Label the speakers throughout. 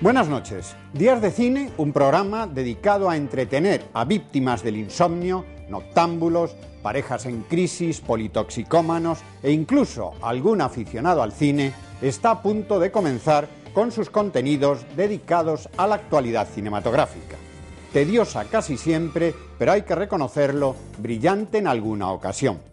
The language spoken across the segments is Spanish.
Speaker 1: Buenas noches. Días de Cine, un programa dedicado a entretener a víctimas del insomnio, noctámbulos, parejas en crisis, politoxicómanos e incluso algún aficionado al cine, está a punto de comenzar con sus contenidos dedicados a la actualidad cinematográfica. Tediosa casi siempre, pero hay que reconocerlo, brillante en alguna ocasión.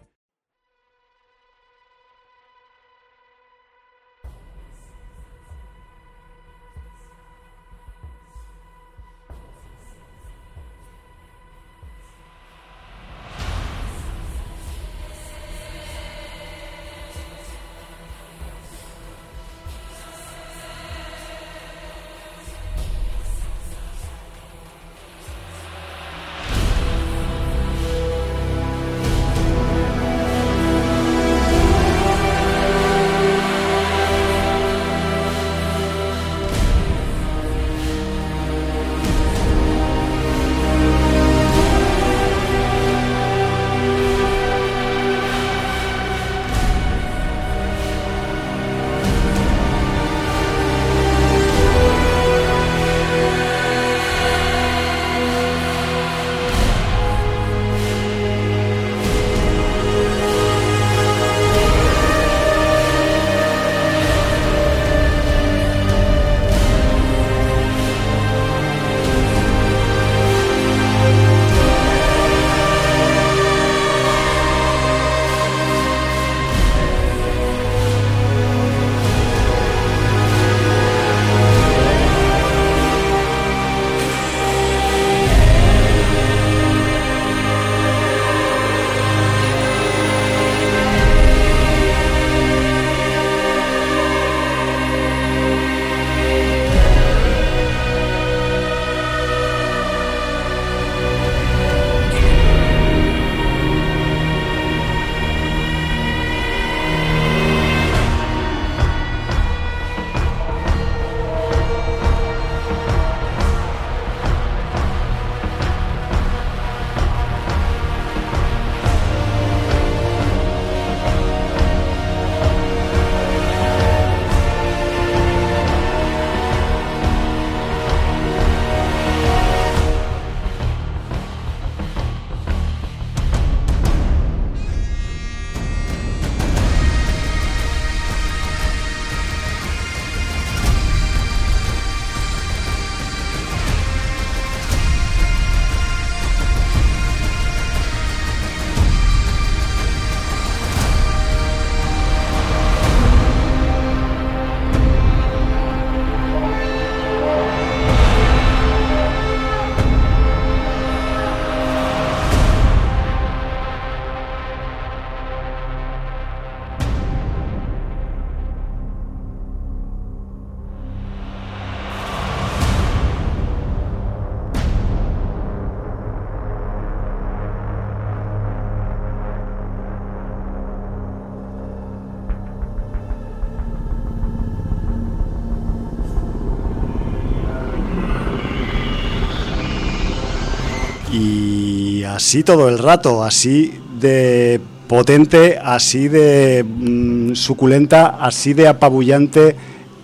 Speaker 2: Así todo el rato, así de potente, así de mm, suculenta, así de apabullante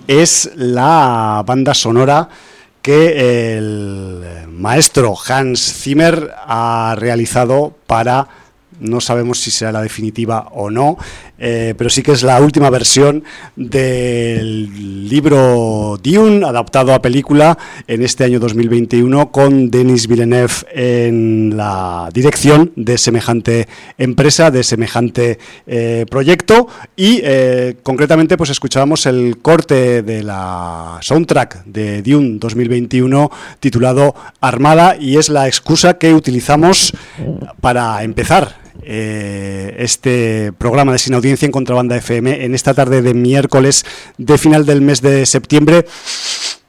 Speaker 2: es la banda sonora que el maestro Hans Zimmer ha realizado para no sabemos si será la definitiva o no, eh, pero sí que es la última versión del libro Dune, adaptado a película en este año 2021, con Denis Villeneuve en la dirección de semejante empresa, de semejante eh, proyecto, y eh, concretamente pues escuchábamos el corte de la soundtrack de Dune 2021 titulado Armada, y es la excusa que utilizamos para empezar eh, este programa de Sin Audiencia en Contrabanda FM en esta tarde de miércoles de final del mes de septiembre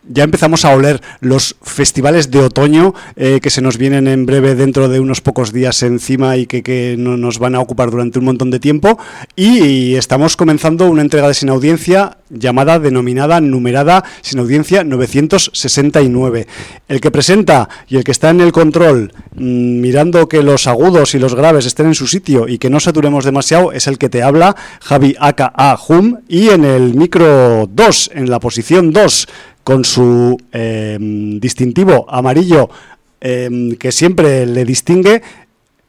Speaker 2: ya empezamos a oler los festivales de otoño eh, que se nos vienen en breve dentro de unos pocos días encima y que, no nos van a ocupar durante un montón de tiempo. Y estamos comenzando una entrega de Sin Audiencia llamada, denominada, numerada Sin Audiencia 969. El que presenta y el que está en el control, mm, mirando que los agudos y los graves estén en su sitio y que no saturemos demasiado, es el que te habla, Javi Aka Hum, y en el micro 2, en la posición 2, con su em, distintivo amarillo em, que siempre le distingue,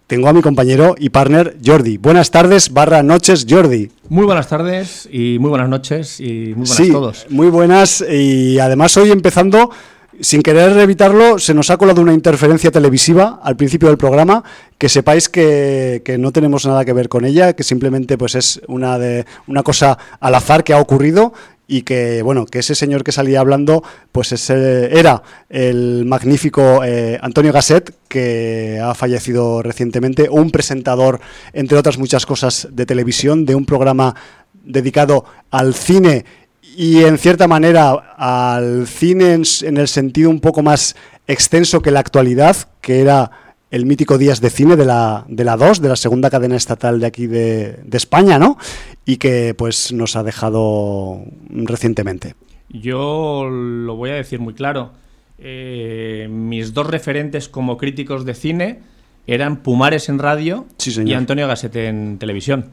Speaker 2: tengo a mi compañero y partner Jordi. Buenas tardes, barra noches, Jordi.
Speaker 3: Muy buenas tardes y muy buenas noches y muy buenas
Speaker 2: sí,
Speaker 3: a todos.
Speaker 2: Muy buenas y además hoy empezando sin querer evitarlo, se nos ha colado una interferencia televisiva al principio del programa, que sepáis que, que, no tenemos nada que ver con ella, que simplemente pues es una de una cosa al azar que ha ocurrido y que bueno que ese señor que salía hablando pues ese era el magnífico eh, Antonio Gasset que ha fallecido recientemente un presentador entre otras muchas cosas de televisión de un programa dedicado al cine y en cierta manera al cine en, en el sentido un poco más extenso que la actualidad que era el mítico Días de Cine de la, de la 2, de la segunda cadena estatal de aquí de, de, España, ¿no? Y que pues nos ha dejado recientemente.
Speaker 3: Yo lo voy a decir muy claro. Eh, mis dos referentes como críticos de cine eran Pumares en radio
Speaker 2: sí,
Speaker 3: y Antonio Gasset en televisión.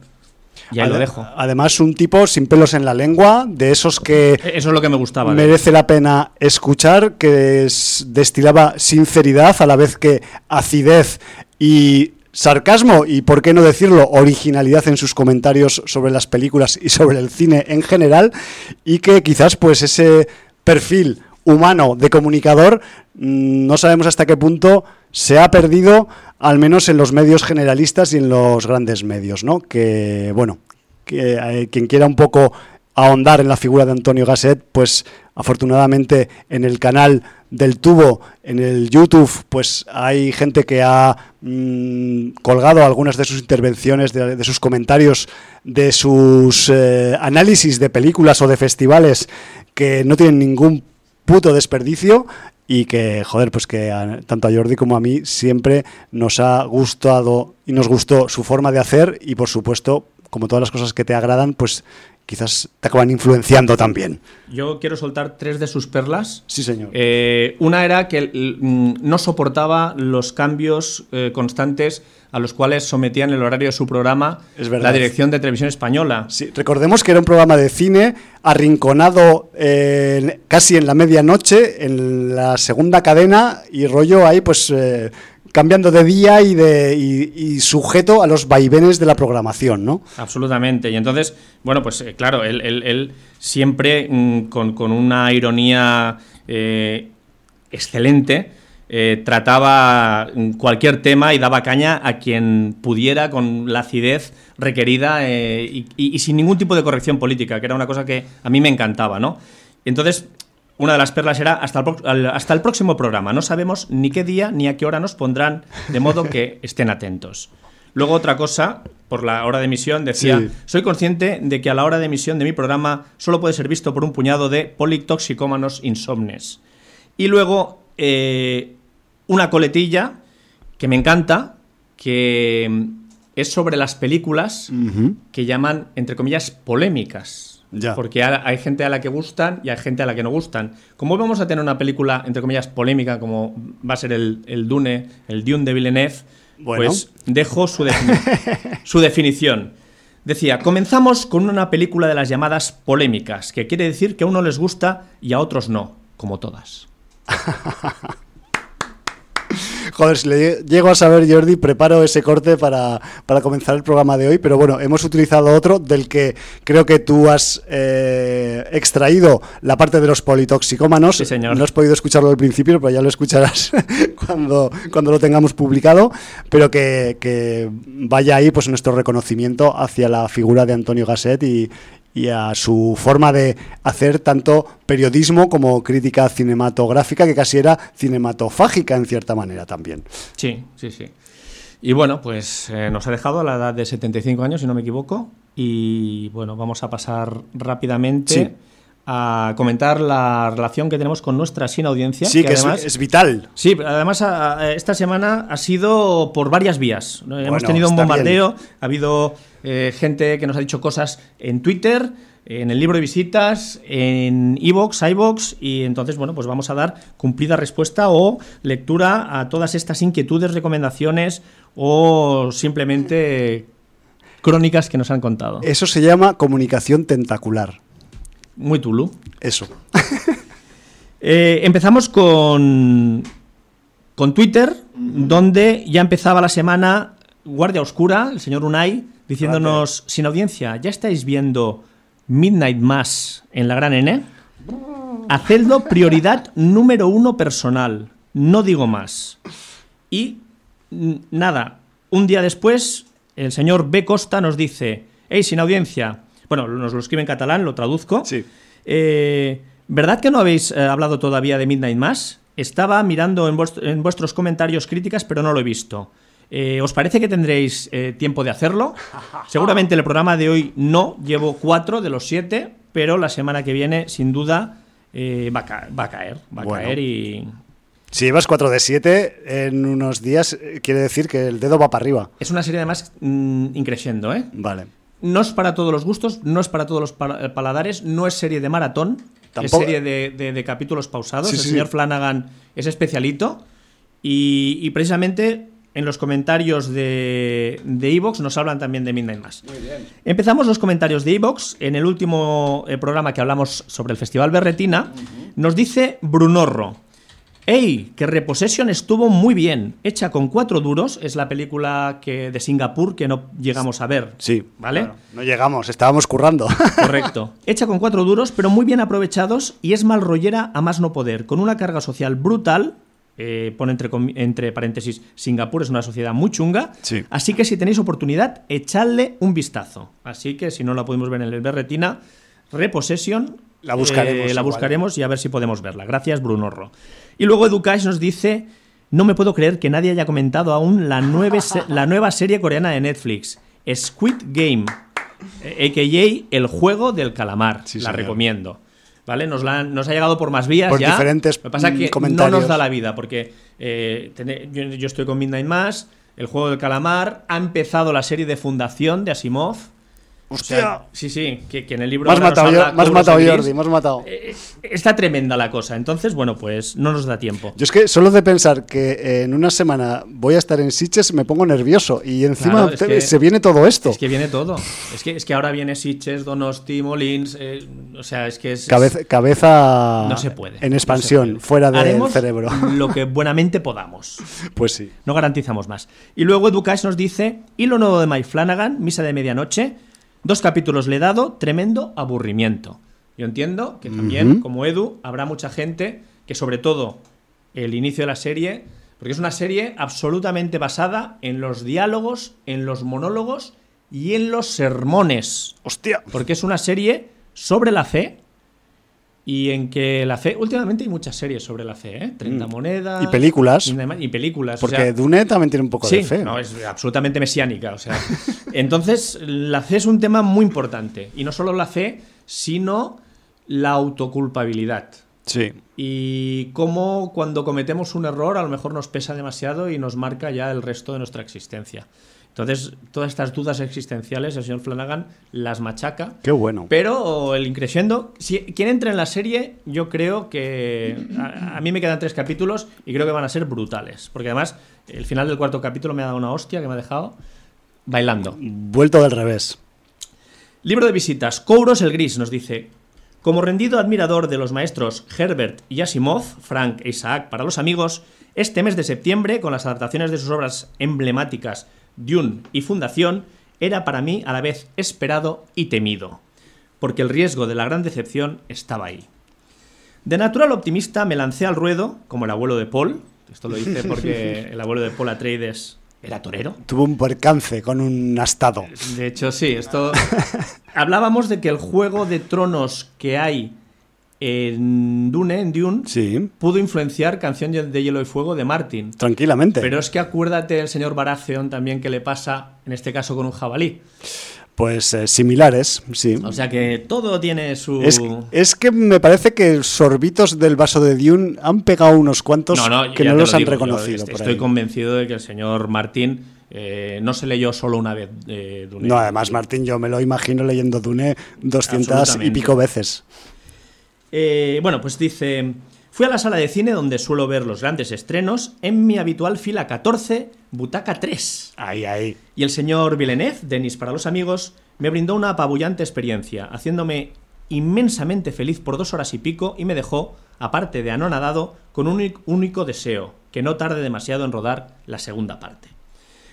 Speaker 3: Y ahí lo dejo.
Speaker 2: Además, un tipo sin pelos en la lengua, de esos que
Speaker 3: Eso es lo que me gustaba.
Speaker 2: merece la pena escuchar, que es- destilaba sinceridad a la vez que acidez y sarcasmo y, por qué no decirlo, originalidad en sus comentarios sobre las películas y sobre el cine en general, y que quizás pues ese perfil humano de comunicador mm, no sabemos hasta qué punto se ha perdido al menos en los medios generalistas y en los grandes medios, ¿no? Que bueno, que eh, quien quiera un poco ahondar en la figura de Antonio Gasset, pues afortunadamente en el canal del tubo, en el YouTube, pues hay gente que ha mm, colgado algunas de sus intervenciones, de, sus comentarios, de sus eh, análisis de películas o de festivales que no tienen ningún puto desperdicio y que, joder, pues que a- tanto a Jordi como a mí siempre nos ha gustado y nos gustó su forma de hacer y por supuesto, como todas las cosas que te agradan, pues quizás te acaban influenciando también.
Speaker 3: Yo quiero soltar tres de sus perlas.
Speaker 2: Sí, señor.
Speaker 3: Eh, una era que mm, no soportaba los cambios eh, constantes a los cuales sometían el horario de su programa
Speaker 2: Es verdad.
Speaker 3: la dirección de televisión española.
Speaker 2: Sí, recordemos que era un programa de cine arrinconado eh, casi en la medianoche, en la segunda cadena, y rollo ahí pues cambiando de día y, de, y, sujeto a los vaivenes de la programación, ¿no?
Speaker 3: Absolutamente. Y entonces, bueno, pues eh, claro, él, siempre mm, con, con una ironía eh, excelente eh, trataba mm, cualquier tema y daba caña a quien pudiera con la acidez requerida y- y sin ningún tipo de corrección política, que era una cosa que a mí me encantaba, ¿no? Entonces, una de las perlas era hasta el, hasta el próximo programa. No sabemos ni qué día ni a qué hora nos pondrán, de modo que estén atentos. Luego otra cosa, por la hora de emisión, decía,
Speaker 2: Sí.
Speaker 3: soy consciente de que a la hora de emisión de mi programa solo puede ser visto por un puñado de politoxicómanos insomnes. Y luego eh, una coletilla que me encanta, que es sobre las películas que llaman, entre comillas, polémicas.
Speaker 2: Ya.
Speaker 3: Porque ha- hay gente a la que gustan y hay gente a la que no gustan. Como hoy vamos a tener una película, entre comillas, polémica, como va a ser el, el Dune, el Dune de Villeneuve,
Speaker 2: Bueno.
Speaker 3: pues dejo su, defini- su definición. Decía, comenzamos con una película de las llamadas polémicas, que quiere decir que a uno les gusta y a otros no, como todas.
Speaker 2: Joder, si le llego a saber, Jordi, preparo ese corte para, para comenzar el programa de hoy, pero bueno, hemos utilizado otro del que creo que tú has eh, extraído la parte de los politoxicómanos.
Speaker 3: Sí, señor.
Speaker 2: No has podido escucharlo al principio, pero ya lo escucharás cuando, cuando lo tengamos publicado, pero que, que vaya ahí pues nuestro reconocimiento hacia la figura de Antonio Gasset y, y a su forma de hacer tanto periodismo como crítica cinematográfica, que casi era cinematofágica en cierta manera también.
Speaker 3: Sí, sí, sí. Y bueno, pues eh, nos ha dejado a la edad de 75 años, si no me equivoco. Y bueno, vamos a pasar rápidamente
Speaker 2: Sí.
Speaker 3: A comentar la relación que tenemos con nuestra sin audiencia.
Speaker 2: Sí, que, es-
Speaker 3: además,
Speaker 2: es, vital.
Speaker 3: Sí, además a- a- esta semana ha sido por varias vías. Hemos tenido un bombardeo, ha habido eh, gente que nos ha dicho cosas en Twitter, en el libro de visitas, en iVoox, iVoox, y entonces, bueno, pues vamos a dar cumplida respuesta o lectura a todas estas inquietudes, recomendaciones o simplemente crónicas que nos han contado.
Speaker 2: Eso se llama comunicación tentacular.
Speaker 3: Muy Tulu.
Speaker 2: Eso.
Speaker 3: Eh, empezamos con, con Twitter, donde ya empezaba la semana Guardia Oscura, el señor Unai, diciéndonos, sin audiencia, ¿ya estáis viendo Midnight Mass en la Gran N? Hacedlo prioridad número uno personal, no digo más. Y nada, un día después, el señor B. Costa nos dice, hey, sin audiencia, bueno, nos lo escribe en catalán, lo traduzco.
Speaker 2: Sí.
Speaker 3: Eh, ¿Verdad que no habéis eh, hablado todavía de Midnight Mass? Estaba mirando en, en vuestros comentarios críticas, pero no lo he visto. Eh, ¿Os parece que tendréis tiempo de hacerlo? Seguramente el programa de hoy no, llevo cuatro de los siete, pero la semana que viene, sin duda, va, a ca- va a caer. Va a
Speaker 2: Bueno.
Speaker 3: caer y.
Speaker 2: Si llevas 4 de 7 en unos días, quiere decir que el dedo va para arriba.
Speaker 3: Es una serie además mm, increciendo, ¿eh?
Speaker 2: Vale.
Speaker 3: No es para todos los gustos, no es para todos los eh, paladares, no es serie de maratón,
Speaker 2: Tampoco-
Speaker 3: es serie de, de- de capítulos pausados.
Speaker 2: Sí,
Speaker 3: el
Speaker 2: sí,
Speaker 3: señor
Speaker 2: sí.
Speaker 3: Flanagan es especialito y, y precisamente en los comentarios de de Evox nos hablan también de Midnight Mass. Empezamos los comentarios de Evox. En el último eh, programa que hablamos sobre el Festival Berretina, nos dice Brunorro. ¡Ey! Que Repossession estuvo muy bien. Hecha con cuatro duros. Es la película que, de Singapur que no llegamos a ver.
Speaker 2: Sí.
Speaker 3: ¿Vale?
Speaker 2: Claro. No llegamos, estábamos currando.
Speaker 3: Correcto. Hecha con cuatro duros, pero muy bien aprovechados y es mal rollera a más no poder, con una carga social brutal. eh, pone entre, entre paréntesis, Singapur es una sociedad muy chunga.
Speaker 2: Sí.
Speaker 3: Así que si tenéis oportunidad, echadle un vistazo. Así que si no la podemos ver en el Berretina, Repossession.
Speaker 2: La buscaremos
Speaker 3: eh, la
Speaker 2: igual.
Speaker 3: buscaremos y a ver si podemos verla. Gracias, Brunorro. Y luego Educash nos dice. No me puedo creer que nadie haya comentado aún la, nueve se- la nueva serie coreana de Netflix, Squid Game, eh, a.k.a. El juego del calamar.
Speaker 2: Sí,
Speaker 3: la
Speaker 2: señor.
Speaker 3: recomiendo. ¿Vale? Nos, la nos ha llegado por más vías
Speaker 2: Por
Speaker 3: ya.
Speaker 2: diferentes,
Speaker 3: Lo que pasa es que no nos da la vida, porque eh, yo, yo estoy con Midnight Mass, El juego del calamar, ha empezado la serie de Fundación de Asimov. O sea, sí, sí, que, que en el libro nos
Speaker 2: matado, yo- matado
Speaker 3: Gris.
Speaker 2: Jordi, has matado.
Speaker 3: Eh, Está tremenda la cosa, entonces, bueno, pues no nos da tiempo.
Speaker 2: Yo es que solo de pensar que en una semana voy a estar en Sitges me pongo nervioso y encima
Speaker 3: Claro, es
Speaker 2: te-
Speaker 3: que-
Speaker 2: se viene todo esto.
Speaker 3: Es que viene todo. Es que, es que ahora viene Sitges, Donosti, Molins. eh, o sea, es que es.
Speaker 2: Cabeza, cabeza
Speaker 3: no se puede.
Speaker 2: en expansión,
Speaker 3: puede.
Speaker 2: fuera del
Speaker 3: Haremos
Speaker 2: cerebro.
Speaker 3: Lo que buenamente podamos.
Speaker 2: Pues sí.
Speaker 3: No garantizamos más. Y luego Educash nos dice: Y lo nuevo de Mike Flanagan, Misa de Medianoche. Dos capítulos le he dado, tremendo aburrimiento. Yo entiendo que también, como Edu, habrá mucha gente que, sobre todo, el inicio de la serie, porque es una serie absolutamente basada en los diálogos, en los monólogos y en los sermones.
Speaker 2: Hostia.
Speaker 3: Porque es una serie sobre la fe y en que la fe. Últimamente hay muchas series sobre la fe, ¿eh? 30
Speaker 2: Mm.
Speaker 3: monedas.
Speaker 2: Y películas.
Speaker 3: Y películas. o
Speaker 2: Porque
Speaker 3: sea,
Speaker 2: Dune también tiene un poco
Speaker 3: sí,
Speaker 2: de fe.
Speaker 3: no, es absolutamente mesiánica. O sea. Entonces, la fe es un tema muy importante. Y no solo la fe, sino la autoculpabilidad.
Speaker 2: Sí.
Speaker 3: Y cómo cuando cometemos un error a lo mejor nos pesa demasiado y nos marca ya el resto de nuestra existencia. Entonces, todas estas dudas existenciales, el señor Flanagan las machaca.
Speaker 2: Qué bueno.
Speaker 3: Pero el increciendo, si quien entre en la serie, yo creo que a, a mí me quedan tres capítulos y creo que van a ser brutales, porque además el final del cuarto capítulo me ha dado una hostia que me ha dejado bailando.
Speaker 2: Vuelto del revés.
Speaker 3: Libro de visitas. Kouros el Gris nos dice: Como rendido admirador de los maestros Herbert y Asimov, Frank e Isaac para los amigos, este mes de septiembre, con las adaptaciones de sus obras emblemáticas Dune y Fundación, era para mí a la vez esperado y temido, porque el riesgo de la gran decepción estaba ahí. De natural optimista me lancé al ruedo, como el abuelo de Paul. Esto lo hice porque el abuelo de Paul Atreides era torero.
Speaker 2: Tuvo un percance con un astado.
Speaker 3: De hecho, sí, esto. Hablábamos de que el juego de tronos que hay en Dune, en Dune,
Speaker 2: Sí,
Speaker 3: pudo influenciar Canción de Hielo y Fuego de Martin.
Speaker 2: tranquilamente.
Speaker 3: Pero es que acuérdate el señor Baratheon también que le pasa, en este caso, con un jabalí.
Speaker 2: Pues eh, similares, sí.
Speaker 3: O sea que todo tiene su.
Speaker 2: Es, es que me parece que sorbitos del vaso de Dune han pegado unos cuantos que
Speaker 3: ya
Speaker 2: no los
Speaker 3: lo
Speaker 2: han
Speaker 3: digo,
Speaker 2: reconocido. por
Speaker 3: Estoy
Speaker 2: ahí.
Speaker 3: convencido de que el señor Martín eh, no se leyó solo una vez eh, Dune.
Speaker 2: No, además, Martín, yo me lo imagino leyendo Dune 200 y pico veces.
Speaker 3: Bueno, pues dice, fui a la sala de cine donde suelo ver los grandes estrenos en mi habitual fila 14, butaca 3.
Speaker 2: Ahí, ahí.
Speaker 3: Y el señor Villeneuve, Denis para los amigos, me brindó una apabullante experiencia, haciéndome inmensamente feliz por dos horas y pico y me dejó aparte de anonadado, con un único deseo, que no tarde demasiado en rodar la segunda parte.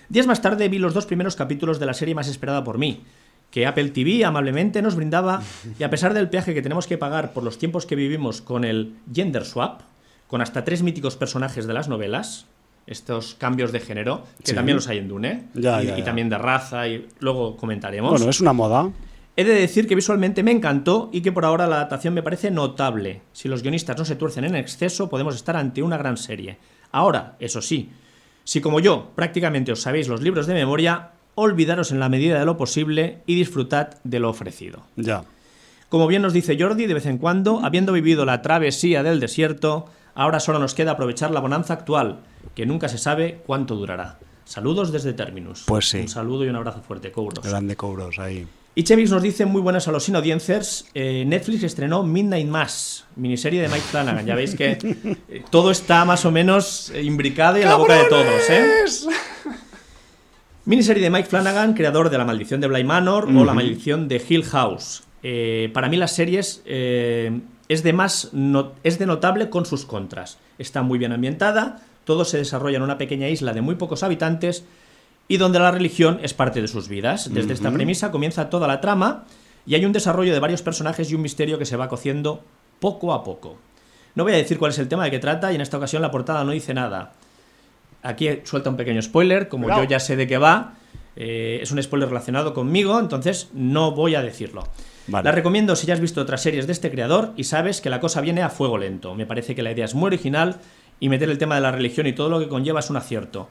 Speaker 3: Días más tarde vi los dos primeros capítulos de la serie más esperada por mí, que Apple TV amablemente nos brindaba, y a pesar del peaje que tenemos que pagar por los tiempos que vivimos con el gender swap, con hasta tres míticos personajes de las novelas, estos cambios de género, que
Speaker 2: Sí.
Speaker 3: también los hay en Dune,
Speaker 2: Ya,
Speaker 3: y,
Speaker 2: ya,
Speaker 3: y también de raza, y luego comentaremos.
Speaker 2: Bueno, es una moda.
Speaker 3: He de decir que visualmente me encantó y que por ahora la adaptación me parece notable. Si los guionistas no se tuercen en exceso, podemos estar ante una gran serie. Ahora, eso sí, si como yo prácticamente os sabéis los libros de memoria, olvidaros en la medida de lo posible y disfrutad de lo ofrecido.
Speaker 2: Ya.
Speaker 3: Como bien nos dice Jordi, de vez en cuando, habiendo vivido la travesía del desierto, ahora solo nos queda aprovechar la bonanza actual, que nunca se sabe cuánto durará. Saludos desde Terminus.
Speaker 2: Pues sí.
Speaker 3: Un saludo y un abrazo fuerte, Kouros.
Speaker 2: Grande cobros ahí.
Speaker 3: Y Chevix nos dice muy buenas a los inaudiencers. Eh, Netflix estrenó Midnight Mass, miniserie de Mike Flanagan. Ya veis que eh, todo está más o menos imbricado y en la boca de todos, ¿eh? Miniserie de Mike Flanagan, creador de La Maldición de Bly Manor o La Maldición de Hill House. Eh, para mí las series eh, es de más no- es de notable con sus contras. Está muy bien ambientada, todo se desarrolla en una pequeña isla de muy pocos habitantes y donde la religión es parte de sus vidas. Desde esta premisa comienza toda la trama y hay un desarrollo de varios personajes y un misterio que se va cociendo poco a poco. No voy a decir cuál es el tema de que trata y en esta ocasión la portada no dice nada. Aquí suelta un pequeño spoiler, como
Speaker 2: Cuidado.
Speaker 3: yo ya sé de qué va, eh, es un spoiler relacionado conmigo, entonces no voy a decirlo.
Speaker 2: Vale.
Speaker 3: La recomiendo si ya has visto otras series de este creador y sabes que la cosa viene a fuego lento. Me parece que la idea es muy original y meter el tema de la religión y todo lo que conlleva es un acierto.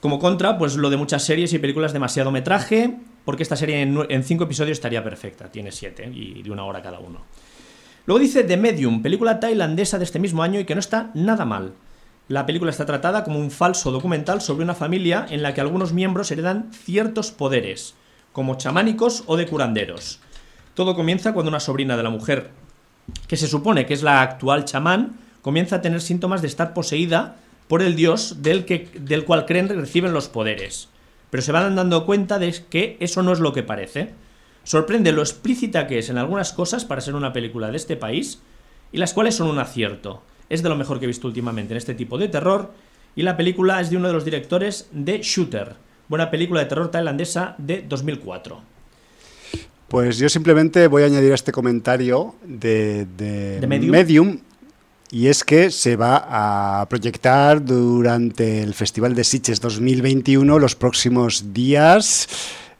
Speaker 3: Como contra, pues lo de muchas series y películas demasiado metraje, porque esta serie en, en cinco episodios estaría perfecta, tiene siete y de una hora cada uno. Luego dice The Medium, película tailandesa de este mismo año y que no está nada mal. La película está tratada como un falso documental sobre una familia en la que algunos miembros heredan ciertos poderes, como chamánicos o de curanderos. Todo comienza cuando una sobrina de la mujer, que se supone que es la actual chamán, comienza a tener síntomas de estar poseída por el dios del, que, del cual creen que reciben los poderes. Pero se van dando cuenta de que eso no es lo que parece. Sorprende lo explícita que es en algunas cosas para ser una película de este país y las cuales son un acierto. Es de lo mejor que he visto últimamente en este tipo de terror y la película es de uno de los directores de Shooter, buena película de terror tailandesa de 2004.
Speaker 2: Pues yo simplemente voy a añadir a este comentario de, de
Speaker 3: ¿De Medium?
Speaker 2: y es que se va a proyectar durante el Festival de Sitges 2021 los próximos días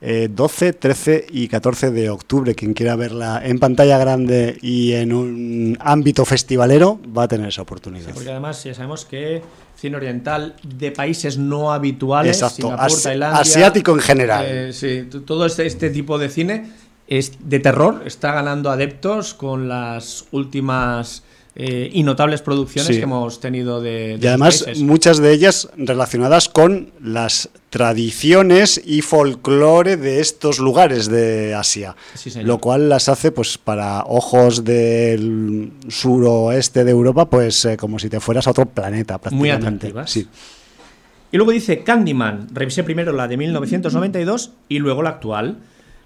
Speaker 2: eh, 12, 13 y 14 de octubre. Quien quiera verla en pantalla grande y en un ámbito festivalero va a tener esa oportunidad.
Speaker 3: Porque además ya sabemos que cine oriental de países no habituales,
Speaker 2: Exacto,
Speaker 3: Singapur,
Speaker 2: asi-
Speaker 3: Tailandia,
Speaker 2: asiático en general.
Speaker 3: eh, sí, todo este, este tipo de cine es de terror está ganando adeptos con las últimas eh, y notables producciones
Speaker 2: Sí.
Speaker 3: que hemos tenido de, de
Speaker 2: Y además
Speaker 3: países.
Speaker 2: muchas de ellas relacionadas con las tradiciones y folclore de estos lugares de Asia,
Speaker 3: Sí,
Speaker 2: lo cual las hace pues para ojos del suroeste de Europa pues eh, como si te fueras a otro planeta
Speaker 3: Muy
Speaker 2: prácticamente.
Speaker 3: atractivas.
Speaker 2: Sí.
Speaker 3: Y luego dice Candyman. Revisé primero la de 1992 y luego la actual.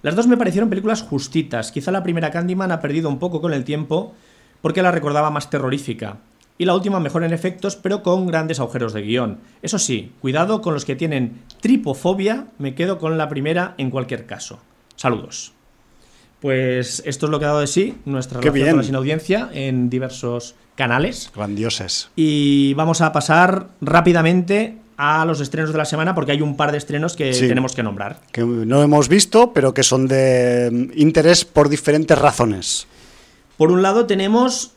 Speaker 3: Las dos me parecieron películas justitas. Quizá la primera Candyman ha perdido un poco con el tiempo porque la recordaba más terrorífica. Y la última mejor en efectos, pero con grandes agujeros de guion. Eso sí, cuidado con los que tienen tripofobia. Me quedo con la primera en cualquier caso. Saludos. Pues esto es lo que ha dado de sí nuestra
Speaker 2: Qué
Speaker 3: relación
Speaker 2: bien.
Speaker 3: con la sinaudiencia en diversos canales.
Speaker 2: Grandioses.
Speaker 3: Y vamos a pasar rápidamente a los estrenos de la semana porque hay un par de estrenos que
Speaker 2: Sí.
Speaker 3: tenemos que nombrar.
Speaker 2: Que no hemos visto, pero que son de mm, interés por diferentes razones.
Speaker 3: Por un lado tenemos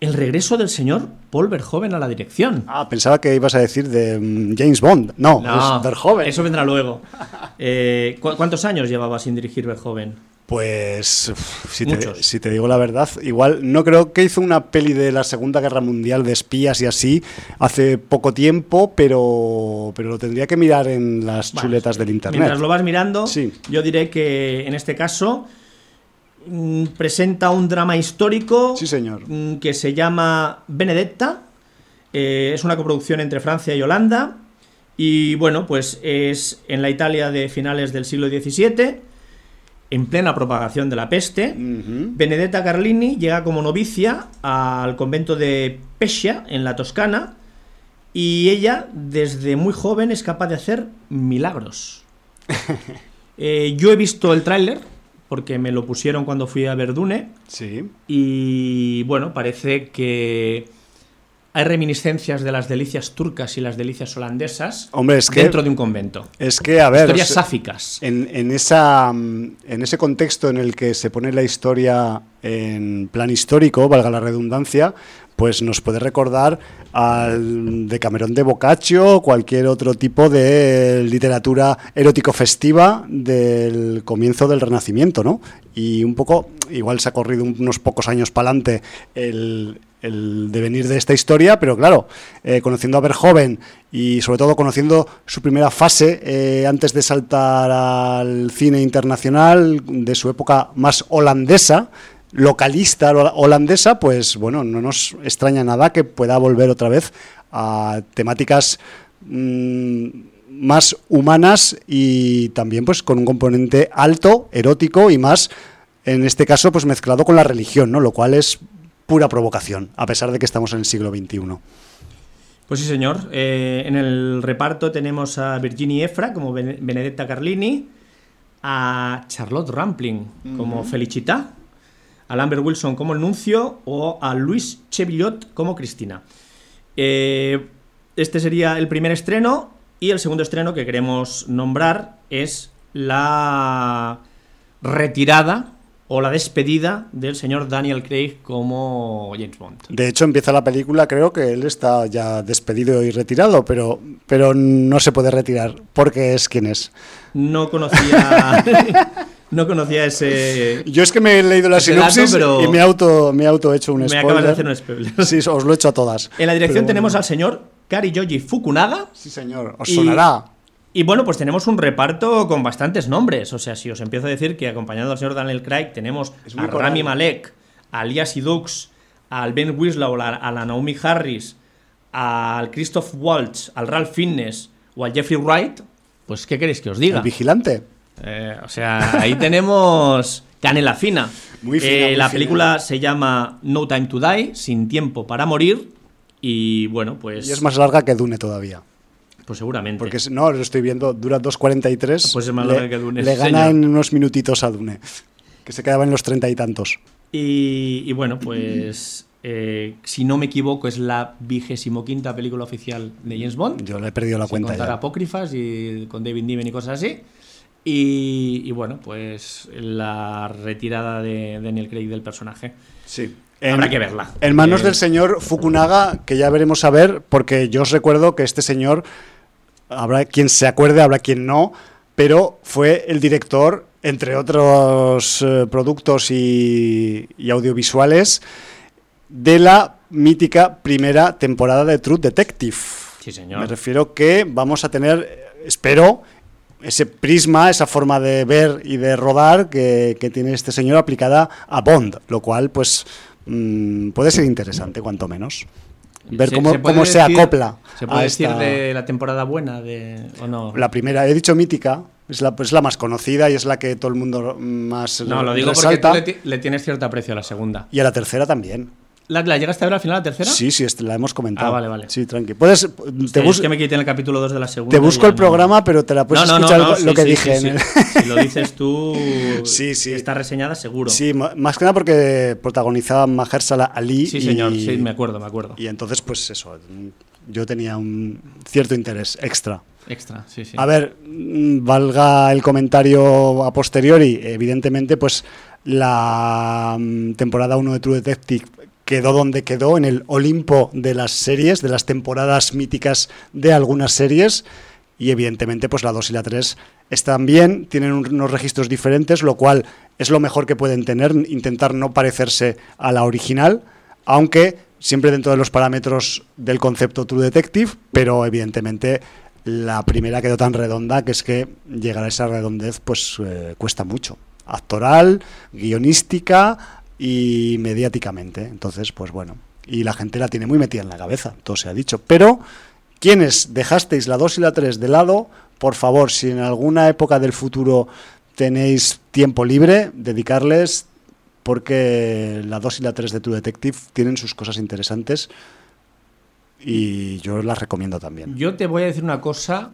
Speaker 3: el regreso del señor Paul Verhoeven a la dirección.
Speaker 2: Ah, pensaba que ibas a decir de mm, James Bond. No, es Verhoeven.
Speaker 3: eso vendrá luego. Eh, ¿cu- ¿Cuántos años llevaba sin dirigir Verhoeven?
Speaker 2: Pues, si te,
Speaker 3: Muchos.
Speaker 2: si te digo la verdad, igual no creo que hizo una peli de la Segunda Guerra Mundial de espías y así hace poco tiempo, pero, pero lo tendría que mirar en las
Speaker 3: Bueno,
Speaker 2: chuletas del internet.
Speaker 3: Mientras lo vas mirando,
Speaker 2: Sí.
Speaker 3: yo diré que en este caso presenta un drama histórico
Speaker 2: Sí, señor.
Speaker 3: mm, que se llama Benedetta. Eh, es una coproducción entre Francia y Holanda. Y bueno, pues es en la Italia de finales del siglo XVII. en plena propagación de la peste. Benedetta Carlini llega como novicia al convento de Pescia, en la Toscana, y ella, desde muy joven, es capaz de hacer milagros. Eh, yo he visto el tráiler, porque me lo pusieron cuando fui a Verdune.
Speaker 2: Sí.
Speaker 3: Y bueno, parece que hay reminiscencias de las delicias turcas y las delicias holandesas
Speaker 2: Hombre, es que-
Speaker 3: dentro de un convento.
Speaker 2: Es que, a ver.
Speaker 3: Historias sáficas.
Speaker 2: En, en esa, mm, en ese contexto en el que se pone la historia en plan histórico, valga la redundancia, pues nos puede recordar al Decamerón de Boccaccio, cualquier otro tipo de literatura erótico festiva del comienzo del Renacimiento, ¿no? Y un poco, igual se ha corrido unos pocos años para adelante el, el devenir de esta historia, pero claro, eh, conociendo a Verhoeven y sobre todo conociendo su primera fase eh, antes de saltar al cine internacional de su época más holandesa, localista hola- holandesa, pues bueno, no nos extraña nada que pueda volver otra vez a temáticas mm, más humanas y también pues con un componente alto, erótico y más, en este caso, pues mezclado con la religión, ¿no? Lo cual es pura provocación, a pesar de que estamos en el siglo XXI.
Speaker 3: Pues sí, señor. Eh, en el reparto tenemos a Virginie Efra como Bene- Benedetta Carlini, a Charlotte Rampling como Felicita, a Lambert Wilson como el nuncio o a Luis Chevillot como Cristina. Eh, este sería el primer estreno y el segundo estreno que queremos nombrar es la retirada o la despedida del señor Daniel Craig como James Bond.
Speaker 2: De hecho, empieza la película, creo que él está ya despedido y retirado, pero, pero no se puede retirar porque es quien es.
Speaker 3: No conocía. no conocía ese.
Speaker 2: Yo es que me he leído la
Speaker 3: dato,
Speaker 2: sinopsis y me he auto, me auto hecho un
Speaker 3: Me
Speaker 2: spoiler.
Speaker 3: acabas de hacer un spoiler.
Speaker 2: Sí, os lo he hecho a todas.
Speaker 3: En la dirección tenemos al señor Kari Yoji Fukunaga.
Speaker 2: Sí, señor, os
Speaker 3: y-
Speaker 2: sonará.
Speaker 3: Y bueno, pues tenemos un reparto con bastantes nombres. O sea, si os empiezo a decir que acompañado al señor Daniel Craig tenemos a. Rami Malek, a Alias Dux, al Ben Winslow, a a la Naomi Harris, al Christoph Waltz, al Ralph Fiennes o al Jeffrey Wright, pues ¿qué queréis que os diga?
Speaker 2: El vigilante.
Speaker 3: Eh, o sea, ahí tenemos canela fina.
Speaker 2: Muy fina,
Speaker 3: Eh,
Speaker 2: muy
Speaker 3: la
Speaker 2: fina.
Speaker 3: película se llama No Time to Die, Sin Tiempo para Morir. Y bueno, pues,
Speaker 2: Y es más larga que Dune todavía.
Speaker 3: pues seguramente.
Speaker 2: Porque no, lo estoy viendo, dura 2.43.
Speaker 3: Pues es más
Speaker 2: le,
Speaker 3: larga que Dune,
Speaker 2: Le gana en unos minutitos a Dune, que se quedaba en los treinta y tantos.
Speaker 3: Y, y bueno, pues eh, si no me equivoco, es la vigésimo quinta película oficial de James Bond.
Speaker 2: Yo le he perdido la
Speaker 3: sin
Speaker 2: cuenta
Speaker 3: contar
Speaker 2: ya.
Speaker 3: apócrifas y con David Niven y cosas así. Y, y bueno, pues la retirada de Daniel Craig del personaje.
Speaker 2: Sí.
Speaker 3: Habrá que verla.
Speaker 2: En manos
Speaker 3: Eh,
Speaker 2: del señor Fukunaga, que ya veremos a ver, porque yo os recuerdo que este señor, habrá quien se acuerde, habrá quien no, pero fue el director, entre otros eh, productos y, y audiovisuales, de la mítica primera temporada de True Detective.
Speaker 3: Sí, señor.
Speaker 2: Me refiero que vamos a tener, espero, ese prisma, esa forma de ver y de rodar que, que tiene este señor aplicada a Bond, lo cual pues mm, puede ser interesante, cuanto menos. Ver
Speaker 3: Se-
Speaker 2: cómo,
Speaker 3: se
Speaker 2: cómo se acopla
Speaker 3: ¿Se puede
Speaker 2: a
Speaker 3: decir
Speaker 2: esta-
Speaker 3: de la temporada buena de, o no?
Speaker 2: la primera. He dicho mítica, es la, pues la más conocida y es la que todo el mundo más
Speaker 3: no, lo digo
Speaker 2: resalta.
Speaker 3: porque tú le, le tienes cierto aprecio a la segunda.
Speaker 2: Y a la tercera también.
Speaker 3: ¿La, la llegaste a ver al final, la tercera?
Speaker 2: Sí, sí, este, la hemos comentado.
Speaker 3: Ah, vale, vale.
Speaker 2: Sí, tranqui. Puedes,
Speaker 3: Sí,
Speaker 2: te,
Speaker 3: es que me quité en el capítulo 2 de la segunda.
Speaker 2: te busco el
Speaker 3: no-
Speaker 2: programa, pero te la puedes
Speaker 3: no, no, no,
Speaker 2: escuchar lo,
Speaker 3: sí,
Speaker 2: lo que
Speaker 3: sí,
Speaker 2: dije. en el-
Speaker 3: Si lo dices tú,
Speaker 2: Sí, sí.
Speaker 3: está reseñada seguro.
Speaker 2: Sí, más que nada porque protagonizaba Mahershala Ali.
Speaker 3: Sí,
Speaker 2: y-
Speaker 3: señor, sí, me acuerdo, me acuerdo.
Speaker 2: Y entonces, pues eso, yo tenía un cierto interés extra.
Speaker 3: Extra, sí, sí.
Speaker 2: A ver, mm, valga el comentario a posteriori, evidentemente, pues la mm, temporada 1 de True Detective quedó donde quedó, en el Olimpo de las series, de las temporadas míticas de algunas series, y evidentemente pues la 2 y la 3 están bien, tienen un- unos registros diferentes, lo cual es lo mejor que pueden tener, intentar no parecerse a la original, aunque siempre dentro de los parámetros del concepto True Detective, pero evidentemente la primera quedó tan redonda que es que llegar a esa redondez pues eh, cuesta mucho. Actoral, guionística y mediáticamente. Entonces, pues bueno. Y la gente la tiene muy metida en la cabeza, todo se ha dicho. Pero, quienes dejasteis la 2 y la 3 de lado, por favor, si en alguna época del futuro tenéis tiempo libre, dedicarles porque la 2 y la 3 de True Detective tienen sus cosas interesantes y yo las recomiendo también.
Speaker 3: Yo te voy a decir una cosa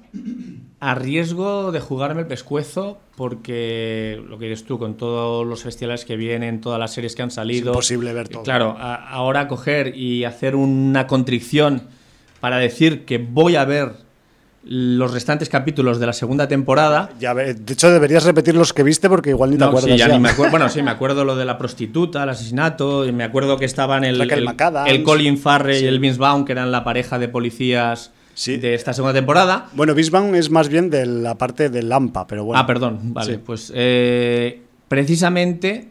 Speaker 3: a riesgo de jugarme el pescuezo porque lo que dices tú con todos los festivales que vienen, todas las series que han salido,
Speaker 2: es imposible ver todo.
Speaker 3: Claro, a, ahora coger y hacer una contrición para decir que voy a ver los restantes capítulos de la segunda temporada.
Speaker 2: Ya, de hecho, deberías repetir los que viste porque igual ni te acuerdas.
Speaker 3: Sí, ya, Ni me bueno, sí, me acuerdo lo de la prostituta, el asesinato, y me acuerdo que estaban el, el, el, Colin Farrell y el Vince Vaughn, que eran la pareja de policías de esta segunda temporada.
Speaker 2: Bueno, Vaughn es más bien de la parte del Lampa, pero bueno.
Speaker 3: Ah, perdón, vale. Pues eh, precisamente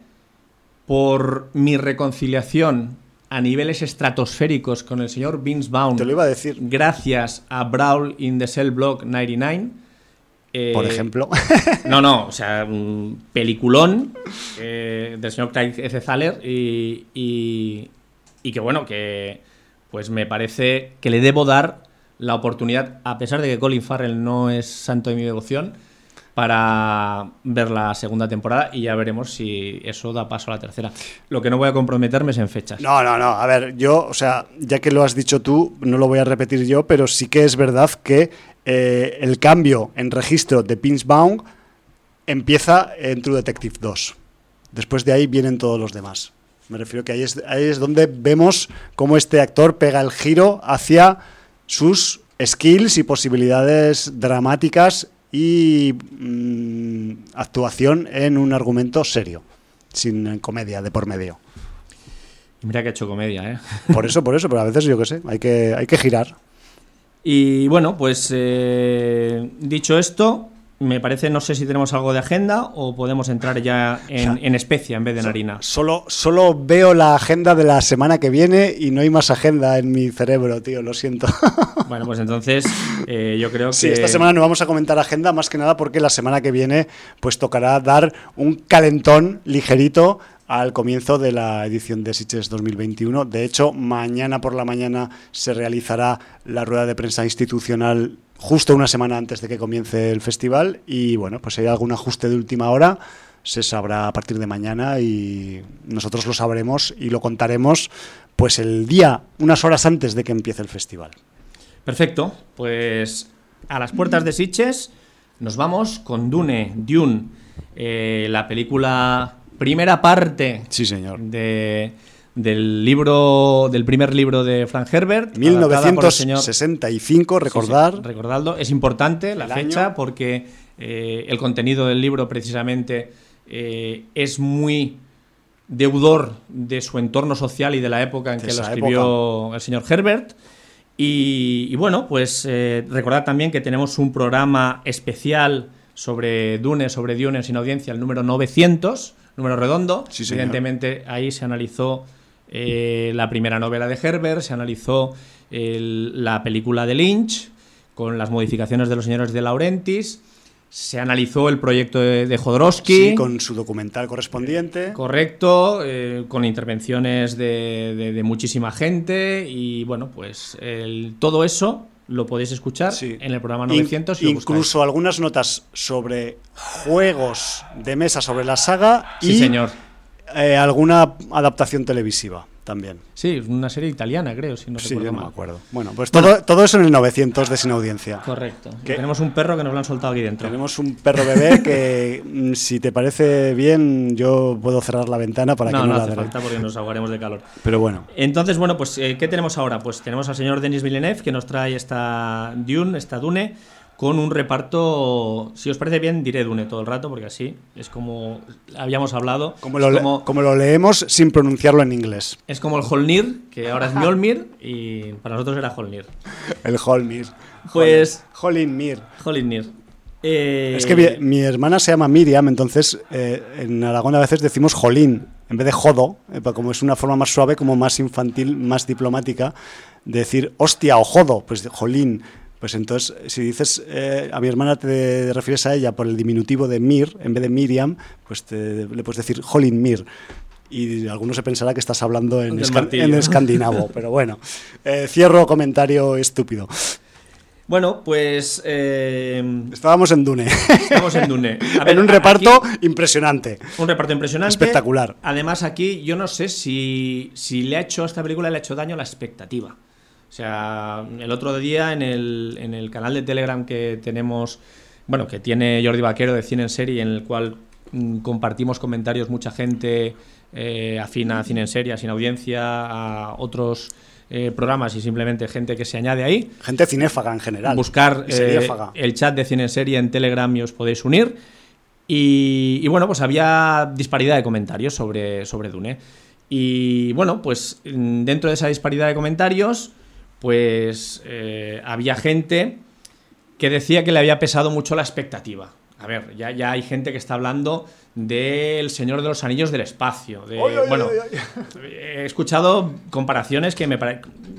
Speaker 3: por mi reconciliación a niveles estratosféricos con el señor Vince Vaughn.
Speaker 2: Te lo iba a decir.
Speaker 3: Gracias a Brawl in the Cell Block 99.
Speaker 2: Eh, Por ejemplo.
Speaker 3: no, no, o sea, un peliculón eh, del señor Craig F. Thaler y, y, y, que bueno, que pues me parece que le debo dar la oportunidad, a pesar de que Colin Farrell no es santo de mi devoción, para ver la segunda temporada y ya veremos si eso da paso a la tercera. Lo que no voy a comprometerme es en fechas.
Speaker 2: No, no, no. A ver, yo, o sea, ya que lo has dicho tú, no lo voy a repetir yo, pero sí que es verdad que eh, el cambio en registro de Pinsbaum empieza en True Detective 2. Después de ahí vienen todos los demás. Me refiero que ahí es, ahí es donde vemos cómo este actor pega el giro hacia sus skills y posibilidades dramáticas y mm, actuación en un argumento serio, sin comedia de por medio.
Speaker 3: Mira que ha hecho comedia, ¿eh?
Speaker 2: Por eso, por eso, pero a veces yo qué sé, hay que, hay que girar.
Speaker 3: Y bueno, pues eh, dicho esto, me parece, no sé si tenemos algo de agenda o podemos entrar ya en, especia en vez de en harina.
Speaker 2: Solo, solo veo la agenda de la semana que viene y no hay más agenda en mi cerebro, tío, lo siento.
Speaker 3: Bueno, pues entonces eh, yo creo que...
Speaker 2: Sí, esta semana no vamos a comentar agenda más que nada porque la semana que viene pues tocará dar un calentón ligerito al comienzo de la edición de Sitges 2021. De hecho, mañana por la mañana se realizará la rueda de prensa institucional justo una semana antes de que comience el festival y bueno, pues si hay algún ajuste de última hora se sabrá a partir de mañana y nosotros lo sabremos y lo contaremos pues el día, unas horas antes de que empiece el festival.
Speaker 3: Perfecto, pues a las puertas de Sitges nos vamos con Dune, Dune, eh, la película primera parte
Speaker 2: sí, señor.
Speaker 3: de del libro del primer libro de Frank Herbert
Speaker 2: 1965 recordar.
Speaker 3: recordadlo. Es importante la fecha porque eh, el contenido del libro precisamente eh, es muy deudor de su entorno social y de la época en que lo escribió el señor Herbert. Y, bueno pues eh, recordad también que tenemos un programa especial sobre Dune sobre Dune sin audiencia el número 900 número redondo. Evidentemente ahí se analizó eh, la primera novela de Herbert, se analizó la película de Lynch con las modificaciones de los señores de Laurentis, se analizó el proyecto de, Jodorowsky.
Speaker 2: con su documental correspondiente.
Speaker 3: Correcto, eh, con intervenciones de, muchísima gente y bueno, pues todo eso lo podéis escuchar en el programa 900.
Speaker 2: incluso algunas notas sobre juegos de mesa sobre la saga
Speaker 3: sí, señor
Speaker 2: eh, alguna adaptación televisiva también.
Speaker 3: Sí, una serie italiana, creo, si no
Speaker 2: sí,
Speaker 3: recuerdo
Speaker 2: no me acuerdo. Bueno, pues todo, todo eso en el 900 de Sin Audiencia.
Speaker 3: Correcto. Tenemos un perro que nos lo han soltado aquí dentro.
Speaker 2: Tenemos un perro bebé que, mm, si te parece bien, yo puedo cerrar la ventana para que no,
Speaker 3: no
Speaker 2: la
Speaker 3: hace falta porque nos ahogaremos de calor.
Speaker 2: Pero bueno.
Speaker 3: Entonces, bueno, pues, eh, ¿qué tenemos ahora? Pues tenemos al señor Denis Villeneuve que nos trae esta Dune, esta Dune con un reparto, si os parece bien, diré Dune todo el rato, porque así es como habíamos hablado.
Speaker 2: Como lo, como, lo leemos sin pronunciarlo en inglés.
Speaker 3: Es como el Holnir, que ahora es Mjolnir, y para nosotros era Holnir.
Speaker 2: El Holnir.
Speaker 3: Pues...
Speaker 2: Holinmir.
Speaker 3: Holinmir.
Speaker 2: Eh... Es que mi, hermana se llama Miriam, entonces eh, en Aragón a veces decimos Jolín, en vez de jodo, eh, como es una forma más suave, como más infantil, más diplomática, de decir hostia o jodo, pues Jolín. Pues entonces, si dices eh, a mi hermana te refieres a ella por el diminutivo de Mir, en vez de Miriam, pues le puedes decir Holin Mir. Y alguno se pensará que estás hablando en, en escandinavo, pero bueno, eh, cierro comentario estúpido.
Speaker 3: Bueno, pues. Eh,
Speaker 2: estábamos en Dune.
Speaker 3: Estamos en Dune.
Speaker 2: en un reparto impresionante.
Speaker 3: Un reparto impresionante.
Speaker 2: Espectacular.
Speaker 3: Además, aquí yo no sé si, si le ha hecho a esta película le ha hecho daño a la expectativa. O sea, el otro día en el, en el canal de Telegram que tenemos, bueno, que tiene Jordi Vaquero de Cine en Serie, en el cual mm, compartimos comentarios mucha gente eh, afina a Cine en Serie, sin audiencia, a otros eh, programas y simplemente gente que se añade ahí.
Speaker 2: Gente cinéfaga en general.
Speaker 3: Buscar eh, el chat de Cine en Serie en Telegram y os podéis unir. Y, bueno, pues había disparidad de comentarios sobre, sobre Dune. Y bueno, pues mm, dentro de esa disparidad de comentarios, pues eh, había gente que decía que le había pesado mucho la expectativa. A ver, ya, ya hay gente que está hablando del Señor de los Anillos del Espacio. bueno, he escuchado comparaciones que me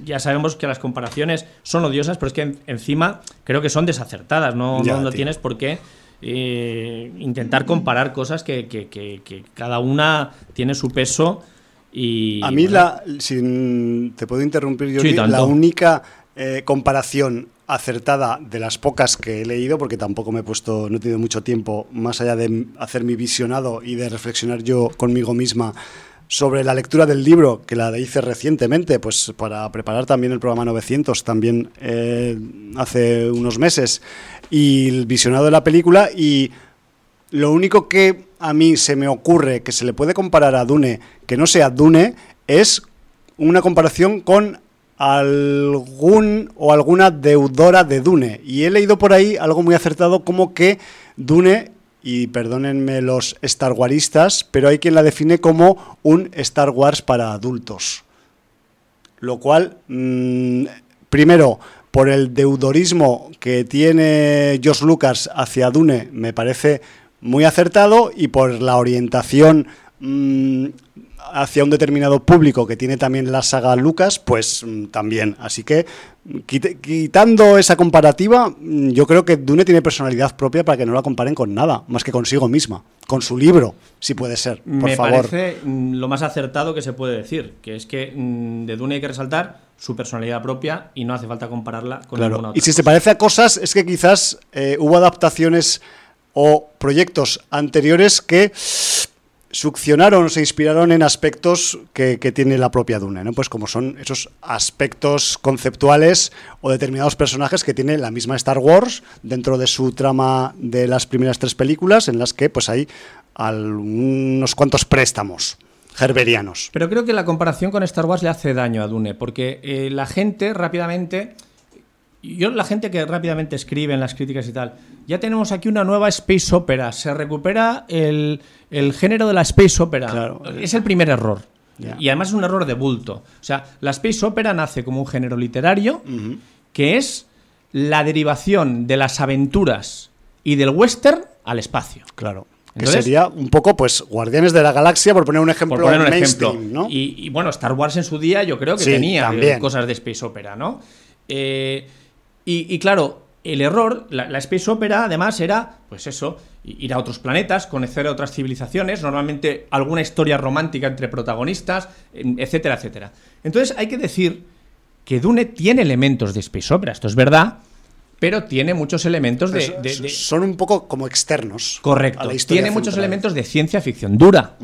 Speaker 3: ya sabemos que las comparaciones son odiosas, pero es que encima creo que son desacertadas. No, no, tienes por qué eh, intentar comparar cosas que, cada una tiene su peso. Y,
Speaker 2: a mí, la, si te puedo interrumpir, yo la única eh, comparación acertada de las pocas que he leído, porque tampoco me he puesto, no he tenido mucho tiempo, más allá de hacer mi visionado y de reflexionar yo conmigo misma sobre la lectura del libro, que la hice recientemente, pues para preparar también el programa 900, también eh, hace unos meses, y el visionado de la película, y lo único que a mí se me ocurre que se le puede comparar a Dune, que no sea Dune, es una comparación con algún o alguna deudora de Dune. Y he leído por ahí algo muy acertado como que Dune, y perdónenme los Star Waristas, pero hay quien la define como un Star Wars para adultos. Lo cual, mm, primero, por el deudorismo que tiene George Lucas hacia Dune, me parece muy acertado y por la orientación mm, hacia un determinado público que tiene también la saga Lucas, pues mm, también. Así que quitando esa comparativa, mm, yo creo que Dune tiene personalidad propia para que no la comparen con nada, más que consigo misma, con su libro, si puede ser. Por
Speaker 3: Me
Speaker 2: favor.
Speaker 3: parece lo más acertado que se puede decir, que es que de Dune hay que resaltar su personalidad propia y no hace falta compararla con ninguna otra.
Speaker 2: Y si se parece a cosas, es que quizás eh, hubo adaptaciones o proyectos anteriores que succionaron, se inspiraron en aspectos que, tiene la propia Dune, ¿no? Pues como son esos aspectos conceptuales o determinados personajes que tiene la misma Star Wars dentro de su trama de las primeras tres películas, en las que pues hay unos cuantos préstamos gerberianos.
Speaker 3: Pero creo que la comparación con Star Wars le hace daño a Dune, porque eh, la gente rápidamente yo, la gente que rápidamente escribe en las críticas y tal, ya tenemos aquí una nueva space opera. Se recupera el, género de la space opera. Es el primer error. Y además es un error de bulto. O sea, la space opera nace como un género literario que es la derivación de las aventuras y del western al espacio.
Speaker 2: Claro. que sería un poco, pues, Guardianes de la Galaxia, por poner un ejemplo.
Speaker 3: Por poner un ejemplo. Y, bueno, Star Wars en su día yo creo que tenía cosas de space opera, ¿no? Eh, y, claro, el error, la, Space Opera además era, pues eso, ir a otros planetas, conocer a otras civilizaciones, normalmente alguna historia romántica entre protagonistas, etcétera, etcétera. Entonces hay que decir que Dune tiene elementos de Space Opera, esto es verdad, pero tiene muchos elementos de,
Speaker 2: Son un poco como externos.
Speaker 3: Correcto. tiene muchos elementos de ciencia ficción dura.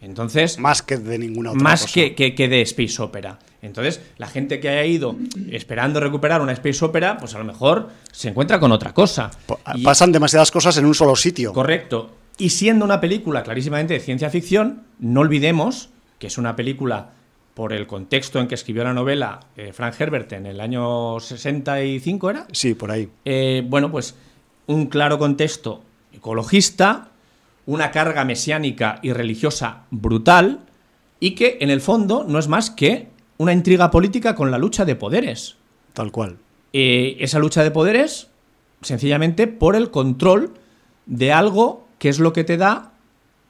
Speaker 3: Entonces...
Speaker 2: Más que de ninguna otra
Speaker 3: Más Que, que, de Space Opera. Entonces, la gente que haya ido esperando recuperar una Space Opera, pues a lo mejor se encuentra con otra cosa.
Speaker 2: Pasan demasiadas cosas en un solo sitio.
Speaker 3: Correcto. Y siendo una película clarísimamente de ciencia ficción, no olvidemos que es una película por el contexto en que escribió la novela eh, Frank Herbert en el año 65, ¿era?
Speaker 2: Sí, por ahí.
Speaker 3: Eh, bueno, pues un claro contexto ecologista, una carga mesiánica y religiosa brutal, y que en el fondo no es más que una intriga política con la lucha de poderes.
Speaker 2: Tal cual.
Speaker 3: Eh, esa lucha de poderes, sencillamente por el control de algo que es lo que te da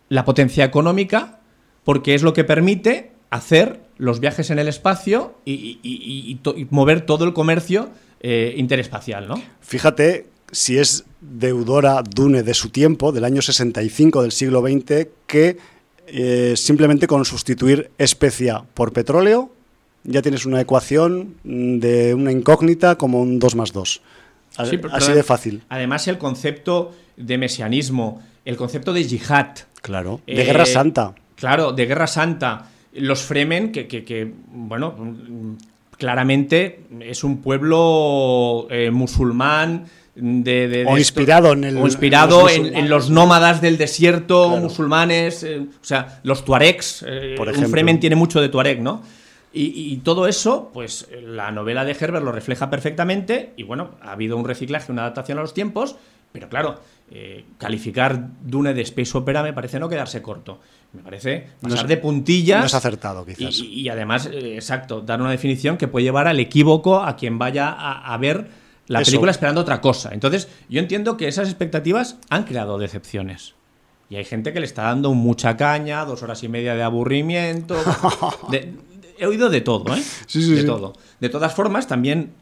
Speaker 3: la potencia económica, porque es lo que permite hacer los viajes en el espacio y, mover todo el comercio eh, interespacial, ¿no?
Speaker 2: Fíjate si es deudora Dune de su tiempo, del año 65 del siglo XX, que eh, simplemente con sustituir especia por petróleo ya tienes una ecuación de una incógnita como un 2 más 2. así de fácil.
Speaker 3: Además, el concepto de mesianismo, el concepto de yihad.
Speaker 2: Claro, de guerra santa.
Speaker 3: Claro, de guerra santa. Los Fremen, que, bueno, claramente es un pueblo eh, musulmán. De,
Speaker 2: o inspirado en el,
Speaker 3: inspirado en, los, nómadas del desierto musulmanes, eh, o sea, los tuaregs. Eh, un Fremen tiene mucho de tuareg, ¿no? Y, todo eso, pues la novela de Herbert lo refleja perfectamente y bueno, ha habido un reciclaje, una adaptación a los tiempos, pero claro, eh, calificar Dune de Space Opera me parece no quedarse corto. Me parece pasar de puntillas.
Speaker 2: No es acertado, quizás.
Speaker 3: Y, además, eh, exacto, dar una definición que puede llevar al equívoco a quien vaya a, ver la película esperando otra cosa. Entonces, yo entiendo que esas expectativas han creado decepciones. Y hay gente que le está dando mucha caña, dos horas y media de aburrimiento. he oído de todo, ¿eh?
Speaker 2: Sí, sí,
Speaker 3: de todo. De todas formas, también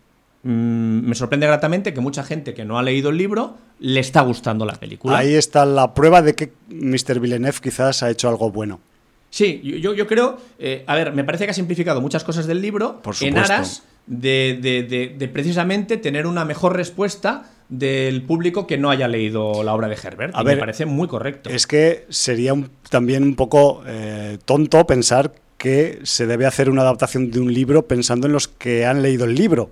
Speaker 3: mm, me sorprende gratamente que mucha gente que no ha leído el libro le está gustando la película.
Speaker 2: Ahí está la prueba de que Mr. Villeneuve quizás ha hecho algo bueno.
Speaker 3: Sí, yo, yo creo, eh, a ver, me parece que ha simplificado muchas cosas del libro en aras de, precisamente tener una mejor respuesta del público que no haya leído la obra de Herbert. A me parece muy correcto.
Speaker 2: Es que sería también un poco eh, tonto pensar que se debe hacer una adaptación de un libro pensando en los que han leído el libro.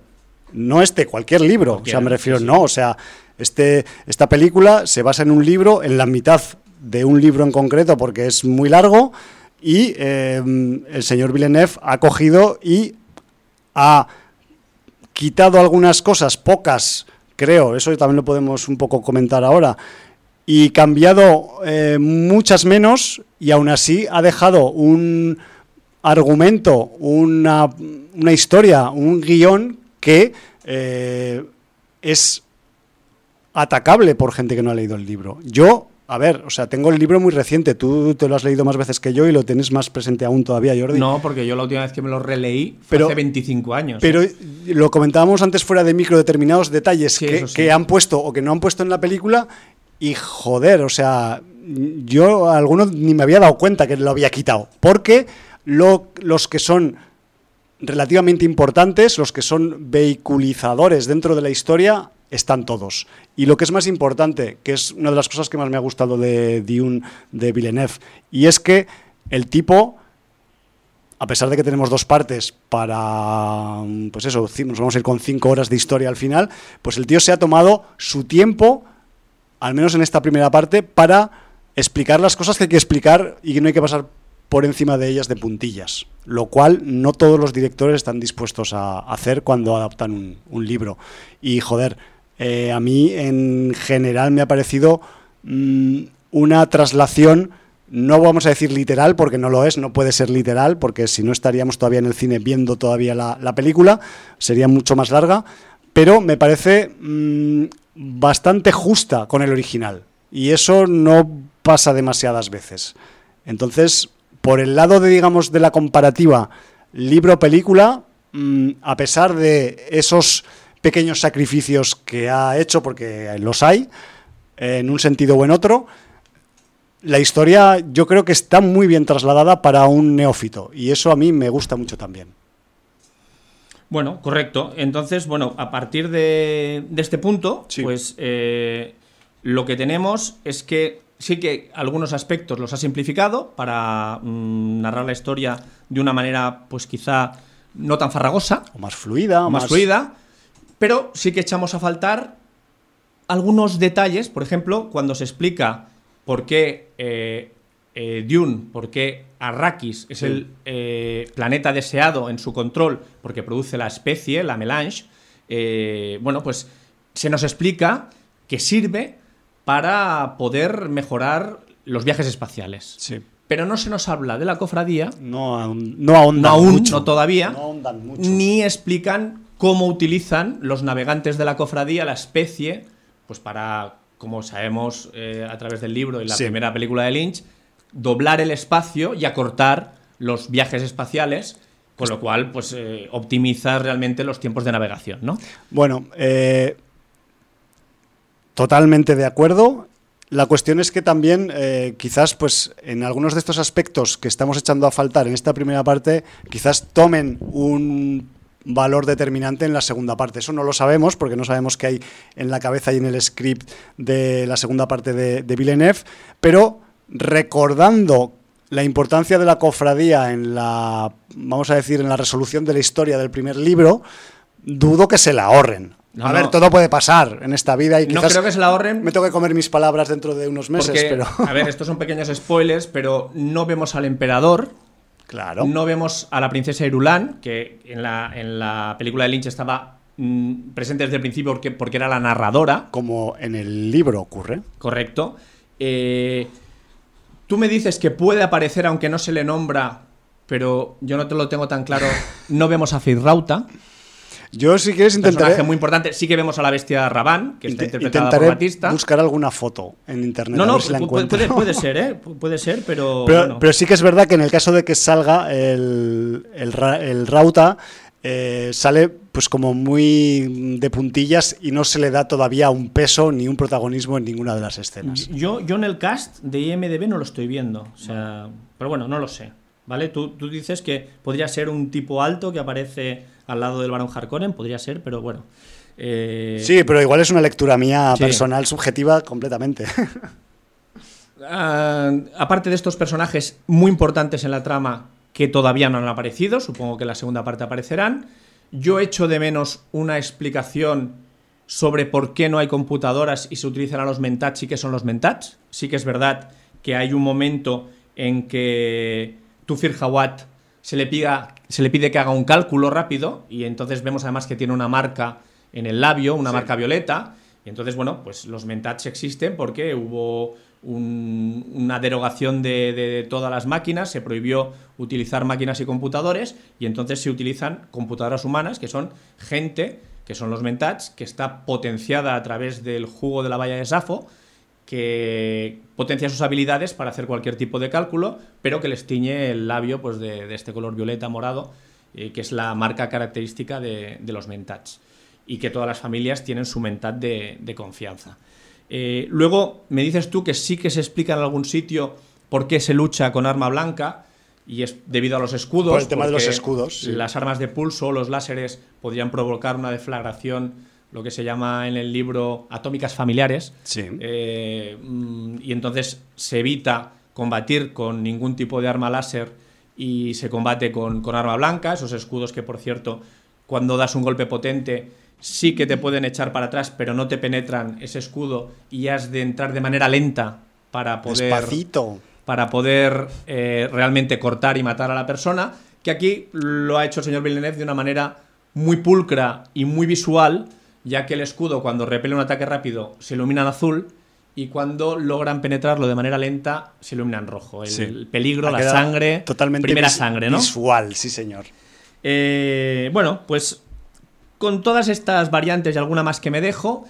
Speaker 2: No este, cualquier libro. o sea, me refiero, no, o sea, este, esta película se basa en un libro, en la mitad de un libro en concreto, porque es muy largo, y em, el señor Villeneuve ha cogido y ha quitado algunas cosas, pocas, creo, eso también lo podemos un poco comentar ahora, y cambiado eh, muchas menos, y aún así ha dejado un argumento, una, historia, un guion que eh, es atacable por gente que no ha leído el libro. Yo, a ver, o sea, tengo el libro muy reciente, tú te lo has leído más veces que yo y lo tienes más presente aún todavía, Jordi.
Speaker 3: No, porque yo la última vez que me lo releí fue hace 25 años.
Speaker 2: Pero ¿eh? lo comentábamos antes fuera de micro, determinados detalles que, que han puesto o que no han puesto en la película y joder, o sea, yo a algunos ni me había dado cuenta que lo había quitado, porque los que son relativamente importantes, los que son vehiculizadores dentro de la historia, están todos. Y lo que es más importante, que es una de las cosas que más me ha gustado de Dune de Villeneuve, y es que el tipo, a pesar de que tenemos dos partes para, pues eso, nos vamos a ir con cinco horas de historia al final, pues el tío se ha tomado su tiempo, al menos en esta primera parte, para explicar las cosas que hay que explicar y que no hay que pasar por encima de ellas de puntillas, lo cual no todos los directores están dispuestos a hacer cuando adaptan un, libro. Y joder, eh, a mí en general me ha parecido mm, una traslación, no vamos a decir literal, porque no lo es, no puede ser literal, porque si no estaríamos todavía en el cine viendo todavía la, película, sería mucho más larga, pero me parece mm, bastante justa con el original. Y eso no pasa demasiadas veces. Entonces, por el lado de, digamos, de la comparativa libro-película, mm, a pesar de esos pequeños sacrificios que ha hecho, porque los hay, en un sentido o en otro, la historia yo creo que está muy bien trasladada para un neófito y eso a mí me gusta mucho también.
Speaker 3: Bueno, correcto. Entonces, bueno, a partir de, este punto, pues eh, lo que tenemos es que sí que algunos aspectos los ha simplificado para mm, narrar la historia de una manera, pues quizá no tan farragosa.
Speaker 2: O más fluida.
Speaker 3: O más, fluida. Pero sí que echamos a faltar algunos detalles. Por ejemplo, cuando se explica por qué eh, eh, Dune, por qué Arrakis es el eh, planeta deseado en su control porque produce la especie, la melange. bueno, pues se nos explica que sirve para poder mejorar los viajes espaciales.
Speaker 2: Sí.
Speaker 3: Pero no se nos habla de la cofradía.
Speaker 2: No, no ahondan
Speaker 3: aún,
Speaker 2: mucho.
Speaker 3: No todavía.
Speaker 2: No mucho.
Speaker 3: Ni explican cómo utilizan los navegantes de la cofradía la especie, pues para, como sabemos eh, a través del libro y la primera película de Lynch, doblar el espacio y acortar los viajes espaciales con lo cual, pues eh, optimizar realmente los tiempos de navegación, ¿no?
Speaker 2: Bueno, eh, Totalmente de acuerdo. La cuestión es que también, eh, quizás, pues, en algunos de estos aspectos que estamos echando a faltar en esta primera parte, quizás tomen un valor determinante en la segunda parte. Eso no lo sabemos porque no sabemos qué hay en la cabeza y en el script de la segunda parte de, de Villeneuve, pero recordando la importancia de la cofradía en la, vamos a decir, en la resolución de la historia del primer libro, dudo que se la ahorren.
Speaker 3: No,
Speaker 2: a
Speaker 3: no.
Speaker 2: ver, todo puede pasar en esta vida y
Speaker 3: No
Speaker 2: quizás
Speaker 3: creo que se la ahorren.
Speaker 2: me tengo que comer mis palabras dentro de unos meses,
Speaker 3: Porque,
Speaker 2: pero
Speaker 3: a ver, estos son pequeños spoilers, pero no vemos al emperador,
Speaker 2: claro.
Speaker 3: no vemos a la princesa Irulan, que en la, en la película de Lynch estaba mm, presente desde el principio porque, porque era la narradora,
Speaker 2: como en el libro ocurre.
Speaker 3: correcto. Eh, tú me dices que puede aparecer aunque no se le nombra, pero yo no te lo tengo tan claro. No vemos a Feyrauta,
Speaker 2: Yo si quieres intentaré,
Speaker 3: personaje muy importante. Sí que vemos a la bestia Rabán, que está
Speaker 2: inte-
Speaker 3: interpretada
Speaker 2: intentaré
Speaker 3: por Batista.
Speaker 2: buscar alguna foto en internet
Speaker 3: No,
Speaker 2: a
Speaker 3: no,
Speaker 2: ver si la
Speaker 3: puede, puede ser, ¿eh? Pu- Puede ser, pero.
Speaker 2: Pero,
Speaker 3: bueno.
Speaker 2: pero sí que es verdad que en el caso de que salga el, el, el Rauta, eh, sale pues como muy de puntillas y no se le da todavía un peso ni un protagonismo en ninguna de las escenas.
Speaker 3: Yo, yo en el cast de IMDB no lo estoy viendo. O sea, pero bueno, no lo sé. ¿Vale? Tú, tú dices que podría ser un tipo alto que aparece al lado del Barón Harkonnen, podría ser, pero bueno. Eh,
Speaker 2: Sí, pero igual es una lectura mía
Speaker 3: Sí.
Speaker 2: personal, subjetiva completamente.
Speaker 3: ah, aparte de estos personajes muy importantes en la trama que todavía no han aparecido, supongo que en la segunda parte aparecerán, yo echo de menos una explicación sobre por qué no hay computadoras y se utilizan a los mentats y qué son los mentats. Sí que es verdad que hay un momento en que Tufir Hawat se le, pida- se le pide que haga un cálculo rápido y entonces vemos además que tiene una marca en el labio, una marca violeta. Y entonces, bueno, pues los mentats existen porque hubo un- una derogación de, de todas las máquinas, se prohibió utilizar máquinas y computadores y entonces se utilizan computadoras humanas, que son gente, que son los mentats, que está potenciada a través del jugo de la valla de Safo, que potencia sus habilidades para hacer cualquier tipo de cálculo, pero que les tiñe el labio pues, de, de este color violeta morado, eh, que es la marca característica de, de los mentats. Y que todas las familias tienen su mentat de, de confianza. Eh, luego me dices tú que sí que se explica en algún sitio por qué se lucha con arma blanca, y es debido a los escudos.
Speaker 2: Por el tema de los escudos, sí.
Speaker 3: Las armas de pulso, los láseres, podrían provocar una deflagración, lo que se llama en el libro atómicas familiares.
Speaker 2: Sí.
Speaker 3: Eh, mm, y entonces se evita combatir con ningún tipo de arma láser y se combate con, con arma blanca, esos escudos que, por cierto, cuando das un golpe potente sí que te pueden echar para atrás, pero no te penetran ese escudo y has de entrar de manera lenta para poder
Speaker 2: Despacito.
Speaker 3: para poder eh, realmente cortar y matar a la persona, que aquí lo ha hecho el señor Villeneuve de una manera muy pulcra y muy visual, ya que el escudo cuando repele un ataque rápido se ilumina en azul y cuando logran penetrarlo de manera lenta se ilumina en rojo. El,
Speaker 2: Sí.
Speaker 3: el peligro, la sangre,
Speaker 2: Totalmente
Speaker 3: primera sangre, ¿no?
Speaker 2: Visual, sí, señor.
Speaker 3: Eh, bueno, pues con todas estas variantes y alguna más que me dejo,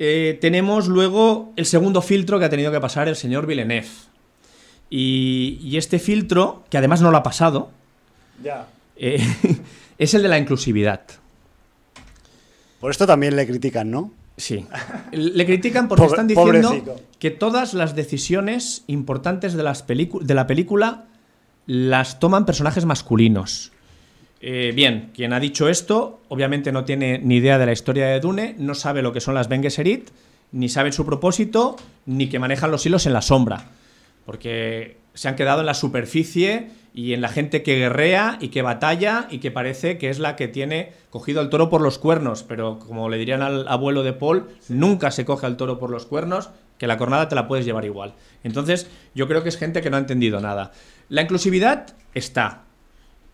Speaker 3: eh, tenemos luego el segundo filtro que ha tenido que pasar el señor Villeneuve. Y, y este filtro, que además no lo ha pasado,
Speaker 2: Ya.
Speaker 3: eh, es el de la inclusividad.
Speaker 2: Por esto también le critican, ¿no?
Speaker 3: Sí. Le critican porque
Speaker 2: Pobre-
Speaker 3: están diciendo
Speaker 2: pobrecito.
Speaker 3: que todas las decisiones importantes de, las de la película las toman personajes masculinos. Eh, bien, quien ha dicho esto obviamente no tiene ni idea de la historia de Dune, no sabe lo que son las Ben Gesserit, ni sabe su propósito, ni que manejan los hilos en la sombra. Porque se han quedado en la superficie y en la gente que guerrea y que batalla y que parece que es la que tiene cogido al toro por los cuernos. Pero como le dirían al abuelo de Paul, nunca se coge al toro por los cuernos, que la cornada te la puedes llevar igual. Entonces, yo creo que es gente que no ha entendido nada. La inclusividad está.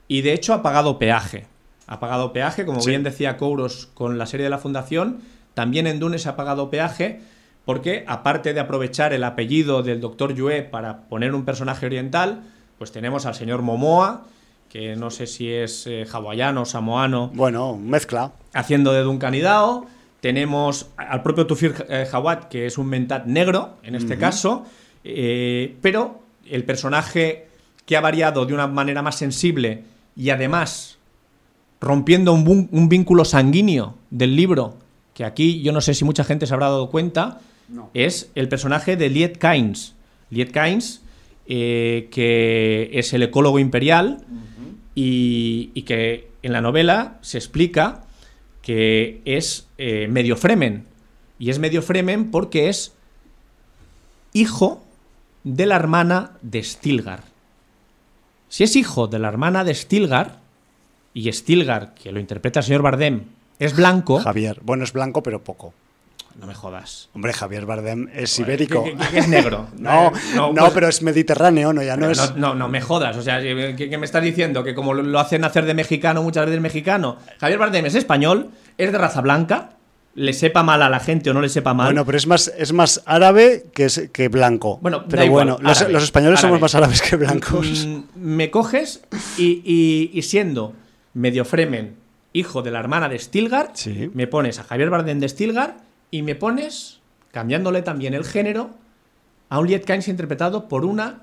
Speaker 3: Y de hecho ha pagado peaje. Ha pagado peaje, como
Speaker 2: Sí.
Speaker 3: bien decía Kouros con la serie de la Fundación, también en Dune se ha pagado peaje porque aparte de aprovechar el apellido del doctor Yue para poner un personaje oriental, pues tenemos al señor Momoa, que no sé si es eh, hawaiano o samoano,
Speaker 2: Bueno, mezcla.
Speaker 3: haciendo de Duncan Idaho. Tenemos al propio Tufir eh, Hawat, que es un mentat negro, en este caso. eh, pero el personaje que ha variado de una manera más sensible y además rompiendo un, un vínculo sanguíneo del libro, que aquí yo no sé si mucha gente se habrá dado cuenta, es el personaje de Liet Kynes. Liet Kynes, eh, que es el ecólogo imperial y, y que en la novela se explica que es eh, medio Fremen. Y es medio Fremen porque es hijo de la hermana de Stilgar. Si es hijo de la hermana de Stilgar, y Stilgar, que lo interpreta el señor Bardem, es blanco.
Speaker 2: Javier, bueno, es blanco, pero poco.
Speaker 3: No me jodas.
Speaker 2: Hombre, Javier Bardem es ibérico.
Speaker 3: Es negro.
Speaker 2: No, no,
Speaker 3: pues-
Speaker 2: pero es mediterráneo, no, ya no es.
Speaker 3: no, no, no me jodas. O sea, ¿qué, qué me estás diciendo? Que como lo- hacen hacer de mexicano, muchas veces mexicano. Javier Bardem es español, es de raza blanca, le sepa mal a la gente o no le sepa mal.
Speaker 2: Bueno, pero es más, es más árabe que, es- que blanco.
Speaker 3: Bueno,
Speaker 2: pero
Speaker 3: igual,
Speaker 2: bueno, los,
Speaker 3: árabe,
Speaker 2: los españoles somos más árabes que blancos.
Speaker 3: Mm, me coges y, y- y siendo medio Fremen, hijo de la hermana de Stilgar,
Speaker 2: Sí.
Speaker 3: me pones a Javier Bardem de Stilgar y me pones, cambiándole también el género, a un Liet Kynes interpretado por una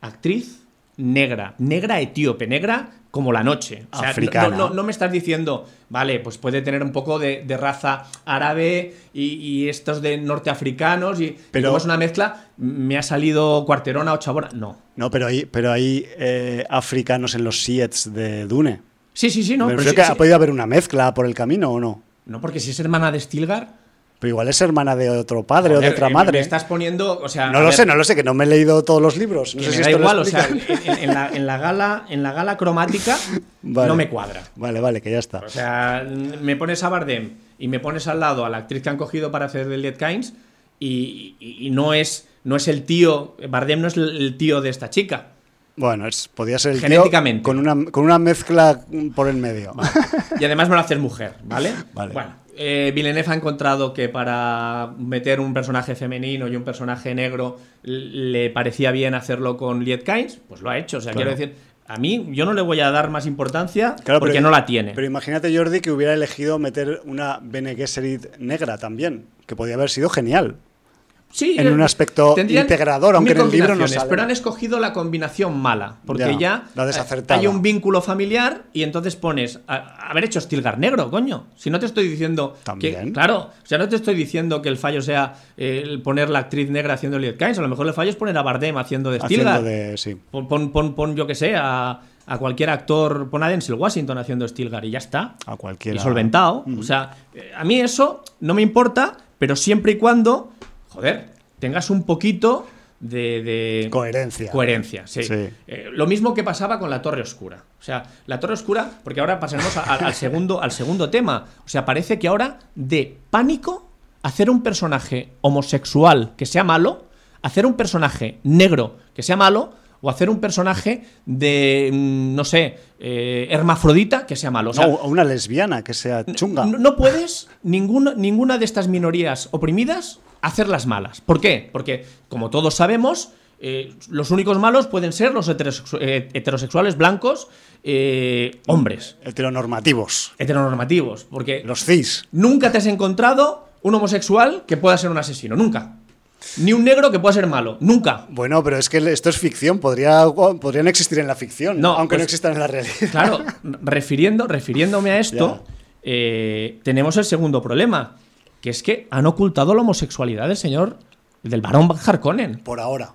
Speaker 3: actriz negra, negra etíope, negra como la noche. O sea, no-
Speaker 2: Africana.
Speaker 3: No, no- no me estás diciendo, vale, pues puede tener un poco de, de raza árabe y, y estos de norteafricanos y,
Speaker 2: Pero-
Speaker 3: es una mezcla, me ha salido cuarterona o chabona. No.
Speaker 2: No, pero hay, pero hay eh, africanos en los Siets de Dune.
Speaker 3: Sí, sí, sí, no. Pero
Speaker 2: refiero
Speaker 3: sí-
Speaker 2: que
Speaker 3: sí.
Speaker 2: ha podido haber una mezcla por el camino o no.
Speaker 3: No, porque si es hermana de Stilgar.
Speaker 2: Pero igual es hermana de otro padre o de otra
Speaker 3: eh,
Speaker 2: madre.
Speaker 3: Me estás poniendo. O sea,
Speaker 2: No lo
Speaker 3: ver,
Speaker 2: sé, no lo sé, que no me he leído todos los libros. No sé
Speaker 3: me
Speaker 2: si
Speaker 3: da
Speaker 2: esto lo
Speaker 3: igual, o sea, en, en la, en la gala, en la gala cromática
Speaker 2: Vale.
Speaker 3: no me cuadra.
Speaker 2: Vale, vale, que ya está.
Speaker 3: O sea, me pones a Bardem y me pones al lado a la actriz que han cogido para hacer de Liet Kynes y, y- y no es no es el tío, Bardem no es el tío de esta chica.
Speaker 2: Bueno, es, podía ser el tío
Speaker 3: Genéticamente.
Speaker 2: con una, con una mezcla por el medio.
Speaker 3: Y además me lo haces mujer, ¿vale?
Speaker 2: Vale.
Speaker 3: Bueno, eh, Villeneuve ha encontrado que para meter un personaje femenino y un personaje negro le parecía bien hacerlo con Liet Kynes, pues lo ha hecho. O sea,
Speaker 2: Claro.
Speaker 3: quiero decir, a mí yo no le voy a dar más importancia
Speaker 2: Claro,
Speaker 3: porque
Speaker 2: pero-
Speaker 3: no la tiene.
Speaker 2: Pero imagínate, Jordi, que hubiera elegido meter una Bene Gesserit negra también, que podía haber sido genial.
Speaker 3: Sí,
Speaker 2: en
Speaker 3: eh,
Speaker 2: un aspecto
Speaker 3: tendrían
Speaker 2: integrador, aunque en el libro no sale.
Speaker 3: Pero han escogido la combinación mala, porque
Speaker 2: Ya,
Speaker 3: eh, hay un vínculo familiar y entonces pones a- haber hecho Stilgar negro, coño. Si no te estoy diciendo
Speaker 2: También.
Speaker 3: que claro, o sea, no te estoy diciendo que el fallo sea eh, el poner la actriz negra haciendo Liet Kynes, a lo mejor el fallo es poner a Bardem haciendo de Stilgar.
Speaker 2: de. Sí.
Speaker 3: Pon, pon, pon, pon, yo que sé, a, a cualquier actor, pon a Denzel Washington haciendo Stilgar y ya está.
Speaker 2: A cualquiera.
Speaker 3: Y solventado. O sea, eh, a mí eso no me importa, pero siempre y cuando, joder, tengas un poquito de. de-
Speaker 2: Coherencia.
Speaker 3: Coherencia, sí.
Speaker 2: Sí.
Speaker 3: Eh, lo mismo que pasaba con la Torre Oscura. O sea, la Torre Oscura, porque ahora pasaremos a- a- al, segundo, al segundo tema. O sea, parece que ahora de pánico hacer un personaje homosexual que sea malo, hacer un personaje negro que sea malo, o hacer un personaje de, mm, no sé, eh, hermafrodita que sea malo. O sea,
Speaker 2: No, o una lesbiana que sea chunga.
Speaker 3: no, no puedes ninguna, ninguna de estas minorías oprimidas hacerlas malas. ¿Por qué? Porque, como todos sabemos, eh, los únicos malos pueden ser los eh, heterosexuales blancos eh, hombres,
Speaker 2: Heteronormativos.
Speaker 3: heteronormativos. Porque
Speaker 2: Los cis.
Speaker 3: nunca te has encontrado un homosexual que pueda ser un asesino. Nunca. Ni un negro que pueda ser malo. Nunca.
Speaker 2: Bueno, pero es que esto es ficción. Podría, podrían existir en la ficción,
Speaker 3: No,
Speaker 2: aunque no
Speaker 3: pues-
Speaker 2: existan en la realidad.
Speaker 3: Claro, refiriendo, refiriéndome a esto, eh, tenemos el segundo problema, que es que han ocultado la homosexualidad del señor, del varón Harkonnen.
Speaker 2: Por ahora.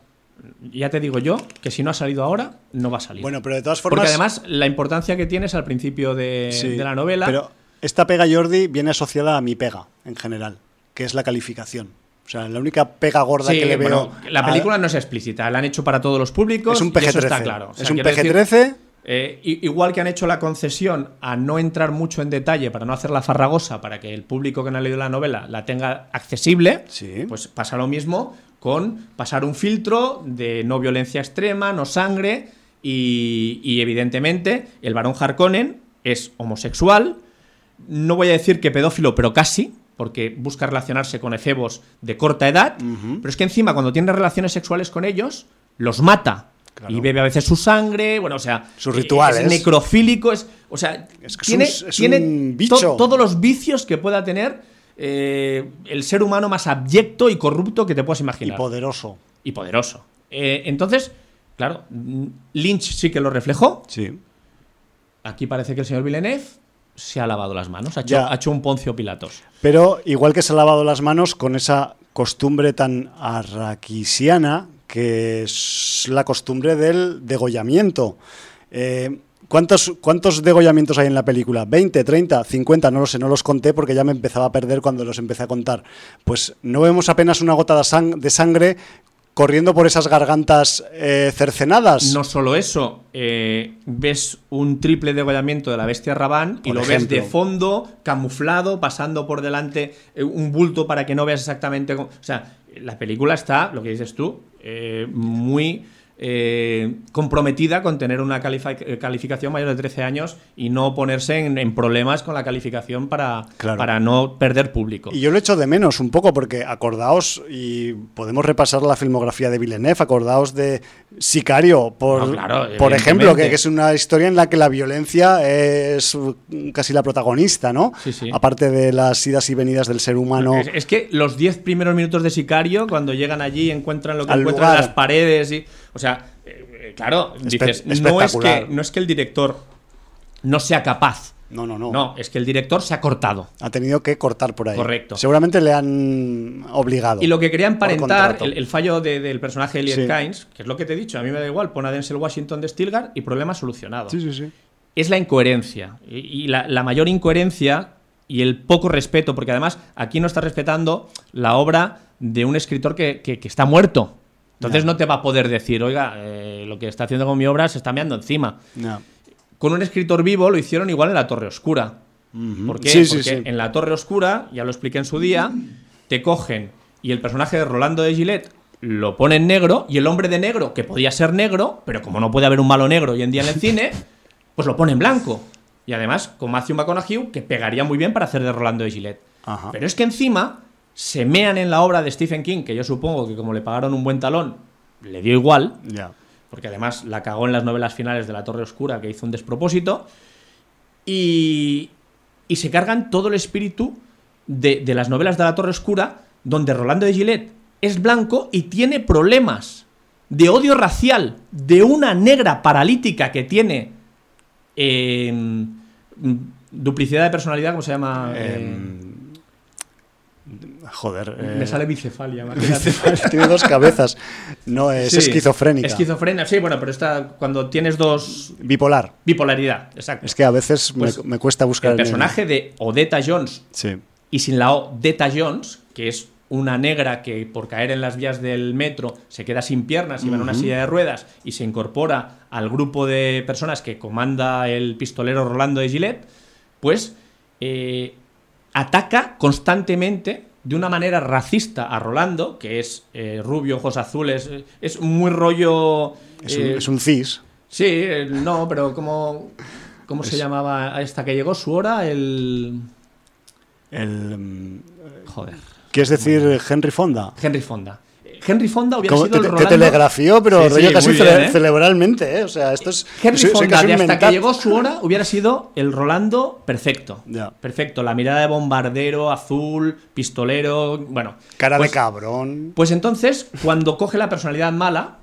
Speaker 3: Ya te digo yo que si no ha salido ahora, no va a salir.
Speaker 2: Bueno, pero de todas formas.
Speaker 3: Porque además la importancia que tienes al principio de,
Speaker 2: Sí,
Speaker 3: de la novela...
Speaker 2: Pero esta pega, Jordi, viene asociada a mi pega, en general, que es la calificación. O sea, la única pega gorda
Speaker 3: Sí,
Speaker 2: que le
Speaker 3: bueno,
Speaker 2: veo.
Speaker 3: la
Speaker 2: a-
Speaker 3: película no es explícita, la han hecho para todos los públicos.
Speaker 2: es un
Speaker 3: y eso
Speaker 2: PG-13.
Speaker 3: está claro. O sea,
Speaker 2: es un
Speaker 3: quiero decir,
Speaker 2: PG-13.
Speaker 3: Eh, igual que han hecho la concesión a no entrar mucho en detalle para no hacerla farragosa, para que el público que no ha leído la novela la tenga accesible,
Speaker 2: Sí.
Speaker 3: pues pasa lo mismo con pasar un filtro de no violencia extrema, no sangre y, y, evidentemente el varón Harkonnen es homosexual, no voy a decir que pedófilo, pero casi, porque busca relacionarse con efebos de corta edad, pero es que encima cuando tiene relaciones sexuales con ellos, los mata.
Speaker 2: Claro.
Speaker 3: Y bebe a veces su sangre, bueno, o sea,
Speaker 2: Sus rituales.
Speaker 3: Es necrofílico, es, o sea,
Speaker 2: Es que es
Speaker 3: tiene,
Speaker 2: un- es
Speaker 3: tiene
Speaker 2: un bicho.
Speaker 3: to- todos los vicios que pueda tener eh, el ser humano más abyecto y corrupto que te puedas
Speaker 2: Y
Speaker 3: imaginar.
Speaker 2: poderoso.
Speaker 3: Y poderoso. Eh, entonces, claro, Lynch sí que lo reflejó.
Speaker 2: Sí.
Speaker 3: Aquí parece que el señor Villeneuve se ha lavado las manos, ha hecho,
Speaker 2: Ya.
Speaker 3: ha hecho un Poncio Pilatos.
Speaker 2: Pero igual que se ha lavado las manos con esa costumbre tan arraquisiana que es la costumbre del degollamiento. Eh, ¿Cuántos, ¿Cuántos degollamientos hay en la película? ¿20, 30, 50? No lo sé, no los conté porque ya me empezaba a perder cuando los empecé a contar. Pues no vemos apenas una gota de sangre corriendo por esas gargantas eh, cercenadas.
Speaker 3: No solo eso, eh, ves un triple degollamiento de la bestia Rabán y lo ves de fondo, camuflado, pasando por delante eh, un bulto para que no veas exactamente. O sea, la película está, lo que dices tú, muy eh, comprometida con tener una eh, calificación mayor de 13 años y no ponerse en, problemas con la calificación para, para no perder público.
Speaker 2: Y yo lo echo de menos un poco porque acordaos, y podemos repasar la filmografía de Villeneuve, acordaos de Sicario, por, por ejemplo, que, es una historia en la que la violencia es casi la protagonista, ¿no? Aparte de las idas y venidas del ser humano.
Speaker 3: Es, que los 10 primeros minutos de Sicario, cuando llegan allí, encuentran lo que encuentran en las paredes y... O sea, eh, claro, dices, no es, que, no es que el director no sea capaz.
Speaker 2: No, no, no.
Speaker 3: No, es que el director se ha cortado.
Speaker 2: Ha tenido que cortar por ahí.
Speaker 3: Correcto.
Speaker 2: Seguramente le han obligado.
Speaker 3: Y lo que quería emparentar, el, fallo del personaje de Elliot Kynes, que es lo que te he dicho, a mí me da igual, pon a Denzel Washington de Stilgar y problema solucionado.
Speaker 2: Sí, sí, sí.
Speaker 3: Es la incoherencia. Y, la, mayor incoherencia y el poco respeto, porque además aquí no está respetando la obra de un escritor que, que está muerto. Entonces no te va a poder decir, oiga, eh, lo que está haciendo con mi obra se está meando encima. Con un escritor vivo lo hicieron igual en La Torre Oscura. ¿Por qué? Porque en La Torre Oscura, ya lo expliqué en su día, te cogen y el personaje de Rolando de Gillette lo pone en negro y el hombre de negro, que podía ser negro, pero como no puede haber un malo negro hoy en día en el cine, pues lo pone en blanco. Y además con Matthew McConaughey, que pegaría muy bien para hacer de Rolando de Gillette. Pero es que encima se mean en la obra de Stephen King, que yo supongo que como le pagaron un buen talón, le dio igual, porque además la cagó en las novelas finales de La Torre Oscura, que hizo un despropósito, y, y se cargan todo el espíritu de, las novelas de La Torre Oscura, donde Rolando de Gillette es blanco y tiene problemas de odio racial de una negra paralítica que tiene em, duplicidad de personalidad, ¿cómo se llama?
Speaker 2: Em, Joder.
Speaker 3: Me eh, sale bicefalia.
Speaker 2: Tiene dos cabezas. No, es esquizofrénica.
Speaker 3: Esquizofrenia, sí, bueno, pero está cuando tienes dos.
Speaker 2: Bipolar.
Speaker 3: Bipolaridad, exacto.
Speaker 2: Es que a veces me, pues cuesta buscar.
Speaker 3: El personaje de Odetta Jones.
Speaker 2: Sí.
Speaker 3: Y sin la Odetta Jones, que es una negra que por caer en las vías del metro se queda sin piernas y va en una silla de ruedas y se incorpora al grupo de personas que comanda el pistolero Rolando de Gillette, pues eh, ataca constantemente de una manera racista a Rolando, que es eh, rubio, ojos azules, es muy rollo...
Speaker 2: Es, un, eh, es un, cis.
Speaker 3: Sí, no, pero como... ¿Cómo se llamaba esta que llegó su hora? El...
Speaker 2: El... Mm,
Speaker 3: Joder.
Speaker 2: ¿Quieres decir Henry Fonda?
Speaker 3: Henry Fonda. Henry Fonda hubiera sido el Rolando...
Speaker 2: Te telegrafió, pero rollo casi ¿eh? cerebralmente, ¿eh? O sea, esto es...
Speaker 3: Henry Fonda, hasta que llegó su hora, hubiera sido el Rolando perfecto. Perfecto. La mirada de bombardero, azul, pistolero, bueno...
Speaker 2: Cara de pues cabrón.
Speaker 3: Pues entonces, cuando coge la personalidad mala,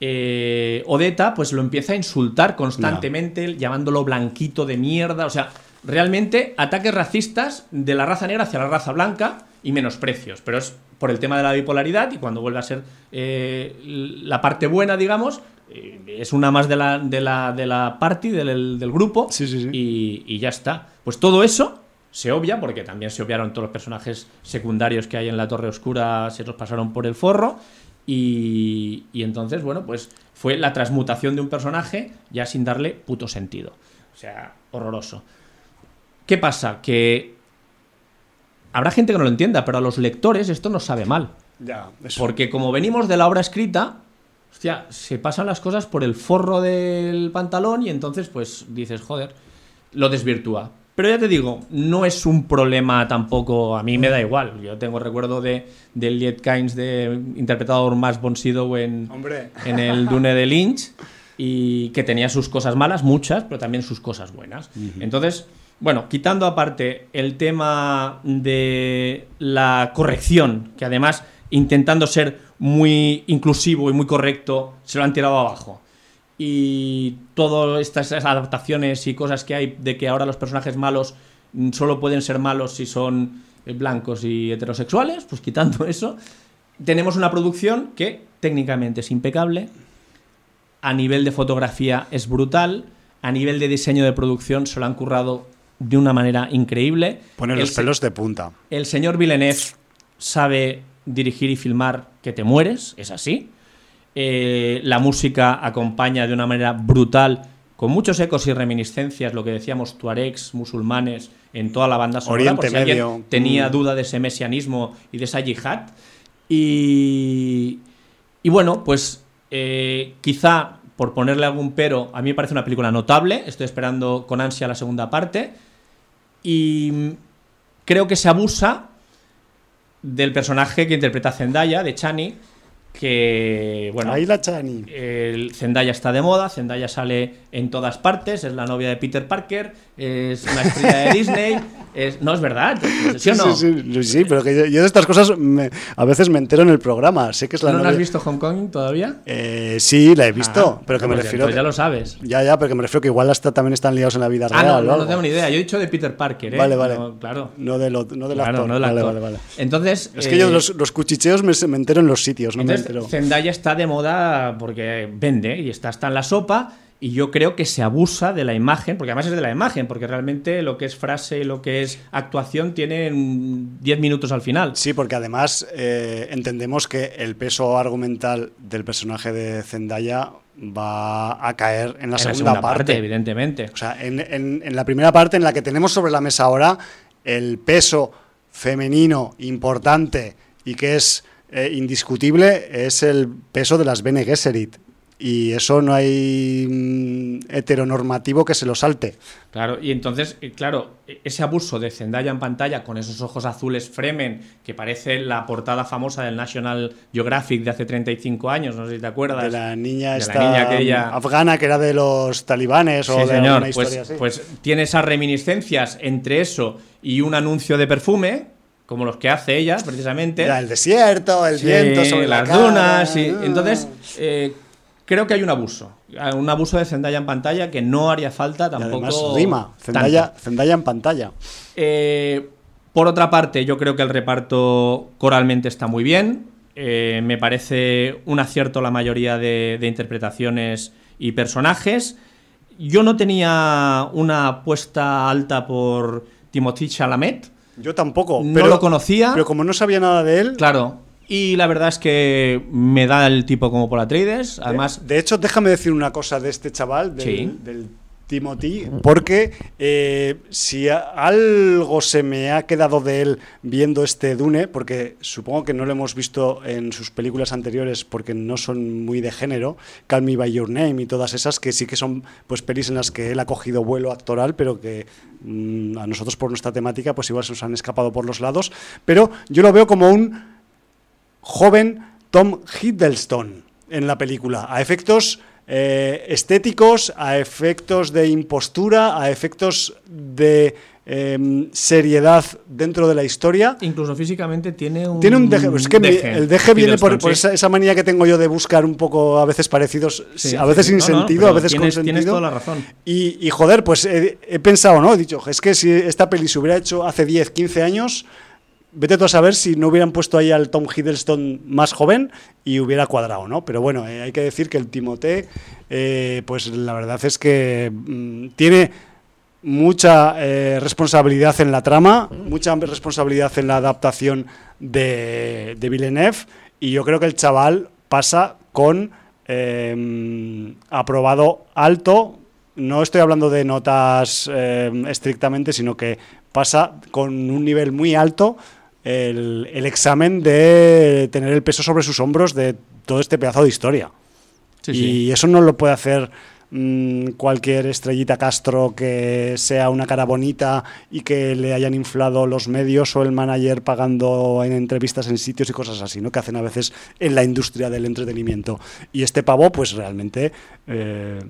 Speaker 3: eh, Odeta pues lo empieza a insultar constantemente, llamándolo blanquito de mierda, o sea, realmente ataques racistas de la raza negra hacia la raza blanca y menosprecios, pero es por el tema de la bipolaridad y cuando vuelve a ser eh, la parte buena, digamos, eh, es una más de la, de la, de la party, del, grupo, Y, ya está. Pues todo eso se obvia, porque también se obviaron todos los personajes secundarios que hay en la Torre Oscura, se los pasaron por el forro, y, y entonces, bueno, pues fue la transmutación de un personaje ya sin darle puto sentido. O sea, horroroso. ¿Qué pasa? Que habrá gente que no lo entienda, pero a los lectores esto nos sabe mal.
Speaker 2: Ya,
Speaker 3: Porque como venimos de la obra escrita, hostia, se pasan las cosas por el forro del pantalón y entonces pues dices, joder, lo desvirtúa. Pero ya te digo, no es un problema tampoco, a mí me da igual. Yo tengo recuerdo de, de Elliot Kynes, de, interpretado por Max von Sydow en, en el Dune de Lynch, y que tenía sus cosas malas, muchas, pero también sus cosas buenas. Entonces, bueno, quitando aparte el tema de la corrección, que además intentando ser muy inclusivo y muy correcto, se lo han tirado abajo. Y todas estas adaptaciones y cosas que hay de que ahora los personajes malos solo pueden ser malos si son blancos y heterosexuales, pues quitando eso, tenemos una producción que técnicamente es impecable, a nivel de fotografía es brutal, a nivel de diseño de producción se lo han currado de una manera increíble.
Speaker 2: Pone
Speaker 3: El
Speaker 2: los pelos de punta.
Speaker 3: El señor Villeneuve sabe dirigir y filmar que te mueres, es así. Eh, la música acompaña de una manera brutal, con muchos ecos y reminiscencias, lo que decíamos, tuaregs, musulmanes, en toda la banda sonora,
Speaker 2: Oriente
Speaker 3: por si alguien
Speaker 2: Medio.
Speaker 3: tenía
Speaker 2: Mm.
Speaker 3: duda de ese mesianismo y de esa yihad. Y, y bueno, pues eh, quizá por ponerle algún pero, a mí me parece una película notable, estoy esperando con ansia la segunda parte. Y creo que se abusa del personaje que interpreta Zendaya, de Chani, que, bueno,
Speaker 2: Ahí la Chani.
Speaker 3: el Zendaya está de moda, Zendaya sale en todas partes, es la novia de Peter Parker, es una estrella de Disney, es, no es verdad, ¿sí o no?
Speaker 2: Sí, sí, sí, pero que yo, yo de estas cosas me- a veces me entero en el programa. Sé que es la
Speaker 3: ¿No, has visto Hong Kong todavía?
Speaker 2: Eh, sí, la he visto,
Speaker 3: Ah,
Speaker 2: pero que me
Speaker 3: pues ya-
Speaker 2: refiero.
Speaker 3: ya lo sabes.
Speaker 2: Ya, ya, pero que me refiero que igual hasta también están liados en la vida
Speaker 3: Ah,
Speaker 2: real.
Speaker 3: no, no, no tengo ni idea. Yo he dicho de Peter Parker, ¿eh?
Speaker 2: Vale, vale.
Speaker 3: No, claro.
Speaker 2: No, de lo- no del
Speaker 3: Claro,
Speaker 2: actor.
Speaker 3: no del
Speaker 2: Vale, vale, vale.
Speaker 3: Entonces.
Speaker 2: Es que
Speaker 3: eh,
Speaker 2: yo los, los cuchicheos me, me entero en los sitios, no
Speaker 3: Entonces,
Speaker 2: me entero.
Speaker 3: Zendaya está de moda porque vende y está hasta en la sopa. Y yo creo que se abusa de la imagen, porque además es de la imagen, porque realmente lo que es frase y lo que es actuación tienen 10 minutos al final.
Speaker 2: Sí, porque además eh, entendemos que el peso argumental del personaje de Zendaya va a caer en la,
Speaker 3: En
Speaker 2: segunda, parte.
Speaker 3: evidentemente.
Speaker 2: O sea, en, en- en la primera parte en la que tenemos sobre la mesa ahora el peso femenino importante y que es eh, indiscutible es el peso de las Bene Gesserit. Y eso no hay mm, heteronormativo que se lo salte.
Speaker 3: Claro, y entonces, eh, claro, ese abuso de Zendaya en pantalla con esos ojos azules Fremen, que parece la portada famosa del National Geographic de hace 35 años, no sé si te acuerdas.
Speaker 2: De la niña
Speaker 3: De
Speaker 2: esta
Speaker 3: la niña aquella-
Speaker 2: afgana que era de los talibanes o de
Speaker 3: señor.
Speaker 2: alguna historia
Speaker 3: Pues,
Speaker 2: así.
Speaker 3: pues tiene esas reminiscencias entre eso y un anuncio de perfume, como los que hace ella, precisamente.
Speaker 2: Ya, el desierto, el
Speaker 3: Sí,
Speaker 2: viento sobre la
Speaker 3: las dunas. y- entonces, eh, creo que hay un abuso. Un abuso de Zendaya en pantalla que no haría falta
Speaker 2: Y
Speaker 3: tampoco.
Speaker 2: además rima. Zendaya. Zendaya en pantalla.
Speaker 3: Eh, por otra parte, yo creo que el reparto coralmente está muy bien. Eh, me parece un acierto la mayoría de, de interpretaciones y personajes. Yo no tenía una apuesta alta por Timothy Chalamet.
Speaker 2: Yo tampoco.
Speaker 3: No
Speaker 2: pero,
Speaker 3: lo conocía.
Speaker 2: Pero como no sabía nada de él.
Speaker 3: Claro. Y la verdad es que me da el tipo como por Atreides. Además,
Speaker 2: De hecho, déjame decir una cosa de este chaval, del,
Speaker 3: Sí.
Speaker 2: del Timothy, porque eh, si algo se me ha quedado de él viendo este Dune, porque supongo que no lo hemos visto en sus películas anteriores porque no son muy de género, Call Me By Your Name y todas esas, que sí que son pues pelis en las que él ha cogido vuelo actoral, pero que mm, a nosotros por nuestra temática pues igual se nos han escapado por los lados, pero yo lo veo como un joven Tom Hiddleston en la película, a efectos eh, estéticos, a efectos de impostura, a efectos de em, seriedad dentro de la historia.
Speaker 3: incluso físicamente tiene un.
Speaker 2: Tiene un deje, es que mi- el deje viene por, esa, esa manía que tengo yo de buscar un poco a veces parecidos,
Speaker 3: Sí,
Speaker 2: a veces
Speaker 3: sí,
Speaker 2: sin
Speaker 3: no,
Speaker 2: sentido, a veces
Speaker 3: tienes,
Speaker 2: con
Speaker 3: Tienes
Speaker 2: sentido.
Speaker 3: toda la razón.
Speaker 2: Y, y, joder, pues he, he pensado, ¿no? He dicho, es que si esta peli se hubiera hecho hace 10, 15 años, vete tú a saber si no hubieran puesto ahí al Tom Hiddleston más joven y hubiera cuadrado, ¿no? Pero bueno, eh, hay que decir que el Timothée, eh, pues la verdad es que mm, tiene mucha eh, responsabilidad en la trama, mucha responsabilidad en la adaptación de, de Villeneuve y yo creo que el chaval pasa con aprobado alto. No estoy hablando de notas estrictamente, sino que pasa con un nivel muy alto el, el examen de tener el peso sobre sus hombros de todo este pedazo de historia.
Speaker 3: Sí,
Speaker 2: y
Speaker 3: sí.
Speaker 2: eso no lo puede hacer mm, cualquier estrellita Castro que sea una cara bonita y que le hayan inflado los medios o el manager pagando en entrevistas en sitios y cosas así, ¿no? Que hacen a veces en la industria del entretenimiento. Y este pavo, pues realmente eh,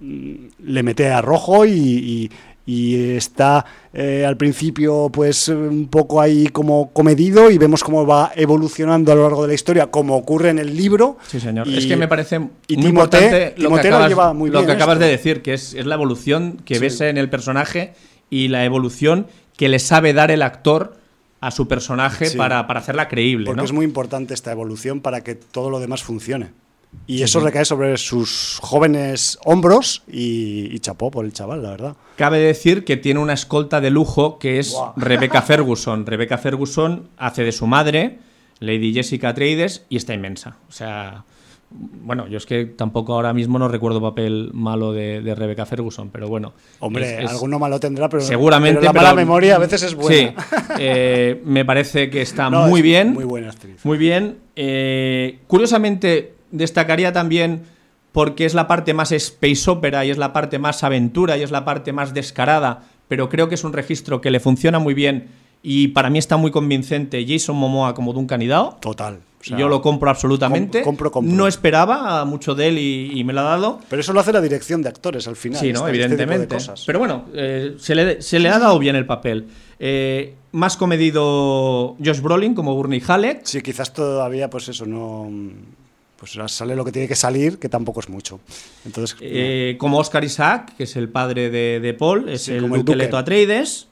Speaker 2: mm, le mete a rojo y, y- y está eh, al principio pues un poco ahí como comedido y vemos cómo va evolucionando a lo largo de la historia, como ocurre en el libro.
Speaker 3: Sí, señor.
Speaker 2: Y-
Speaker 3: es que me parece
Speaker 2: y
Speaker 3: muy importante lo que acabas,
Speaker 2: lleva muy
Speaker 3: lo
Speaker 2: bien
Speaker 3: que acabas de decir, que es, es la evolución que
Speaker 2: Sí.
Speaker 3: ves en el personaje y la evolución que le sabe dar el actor a su personaje
Speaker 2: Sí.
Speaker 3: para, para hacerla creíble.
Speaker 2: Porque
Speaker 3: ¿no?
Speaker 2: es muy importante esta evolución para que todo lo demás funcione. Y eso recae sobre sus jóvenes hombros y, y, chapó por el chaval, la verdad.
Speaker 3: Cabe decir que tiene una escolta de lujo que es Rebecca Ferguson. Rebecca Ferguson hace de su madre, Lady Jessica Atreides, y está inmensa. O sea, bueno, yo es que tampoco ahora mismo no recuerdo papel malo de, de Rebecca Ferguson, pero bueno.
Speaker 2: Hombre, alguno malo tendrá, pero,
Speaker 3: seguramente,
Speaker 2: la mala memoria a veces es buena.
Speaker 3: Sí, eh, me parece que está muy bien.
Speaker 2: Muy buena actriz.
Speaker 3: Muy bien. Eh, curiosamente destacaría también porque es la parte más space opera y es la parte más aventura y es la parte más descarada, pero creo que es un registro que le funciona muy bien y para mí está muy convincente Jason Momoa como Duncan Hidao.
Speaker 2: Total.
Speaker 3: Yo lo compro absolutamente.
Speaker 2: compro, compro.
Speaker 3: No esperaba mucho de él y, me lo ha dado.
Speaker 2: Pero eso lo hace la dirección de actores al final.
Speaker 3: Sí, ¿no? Este, evidentemente. Pero bueno, eh, se, le, se, le, ha dado bien el papel. Eh, más comedido Josh Brolin como Gurney Halleck.
Speaker 2: Sí, quizás todavía, pues eso, no pues sale lo que tiene que salir, que tampoco es mucho. Entonces,
Speaker 3: eh, como Oscar Isaac, que es el padre de, Paul, es el, duque Leto Atreides.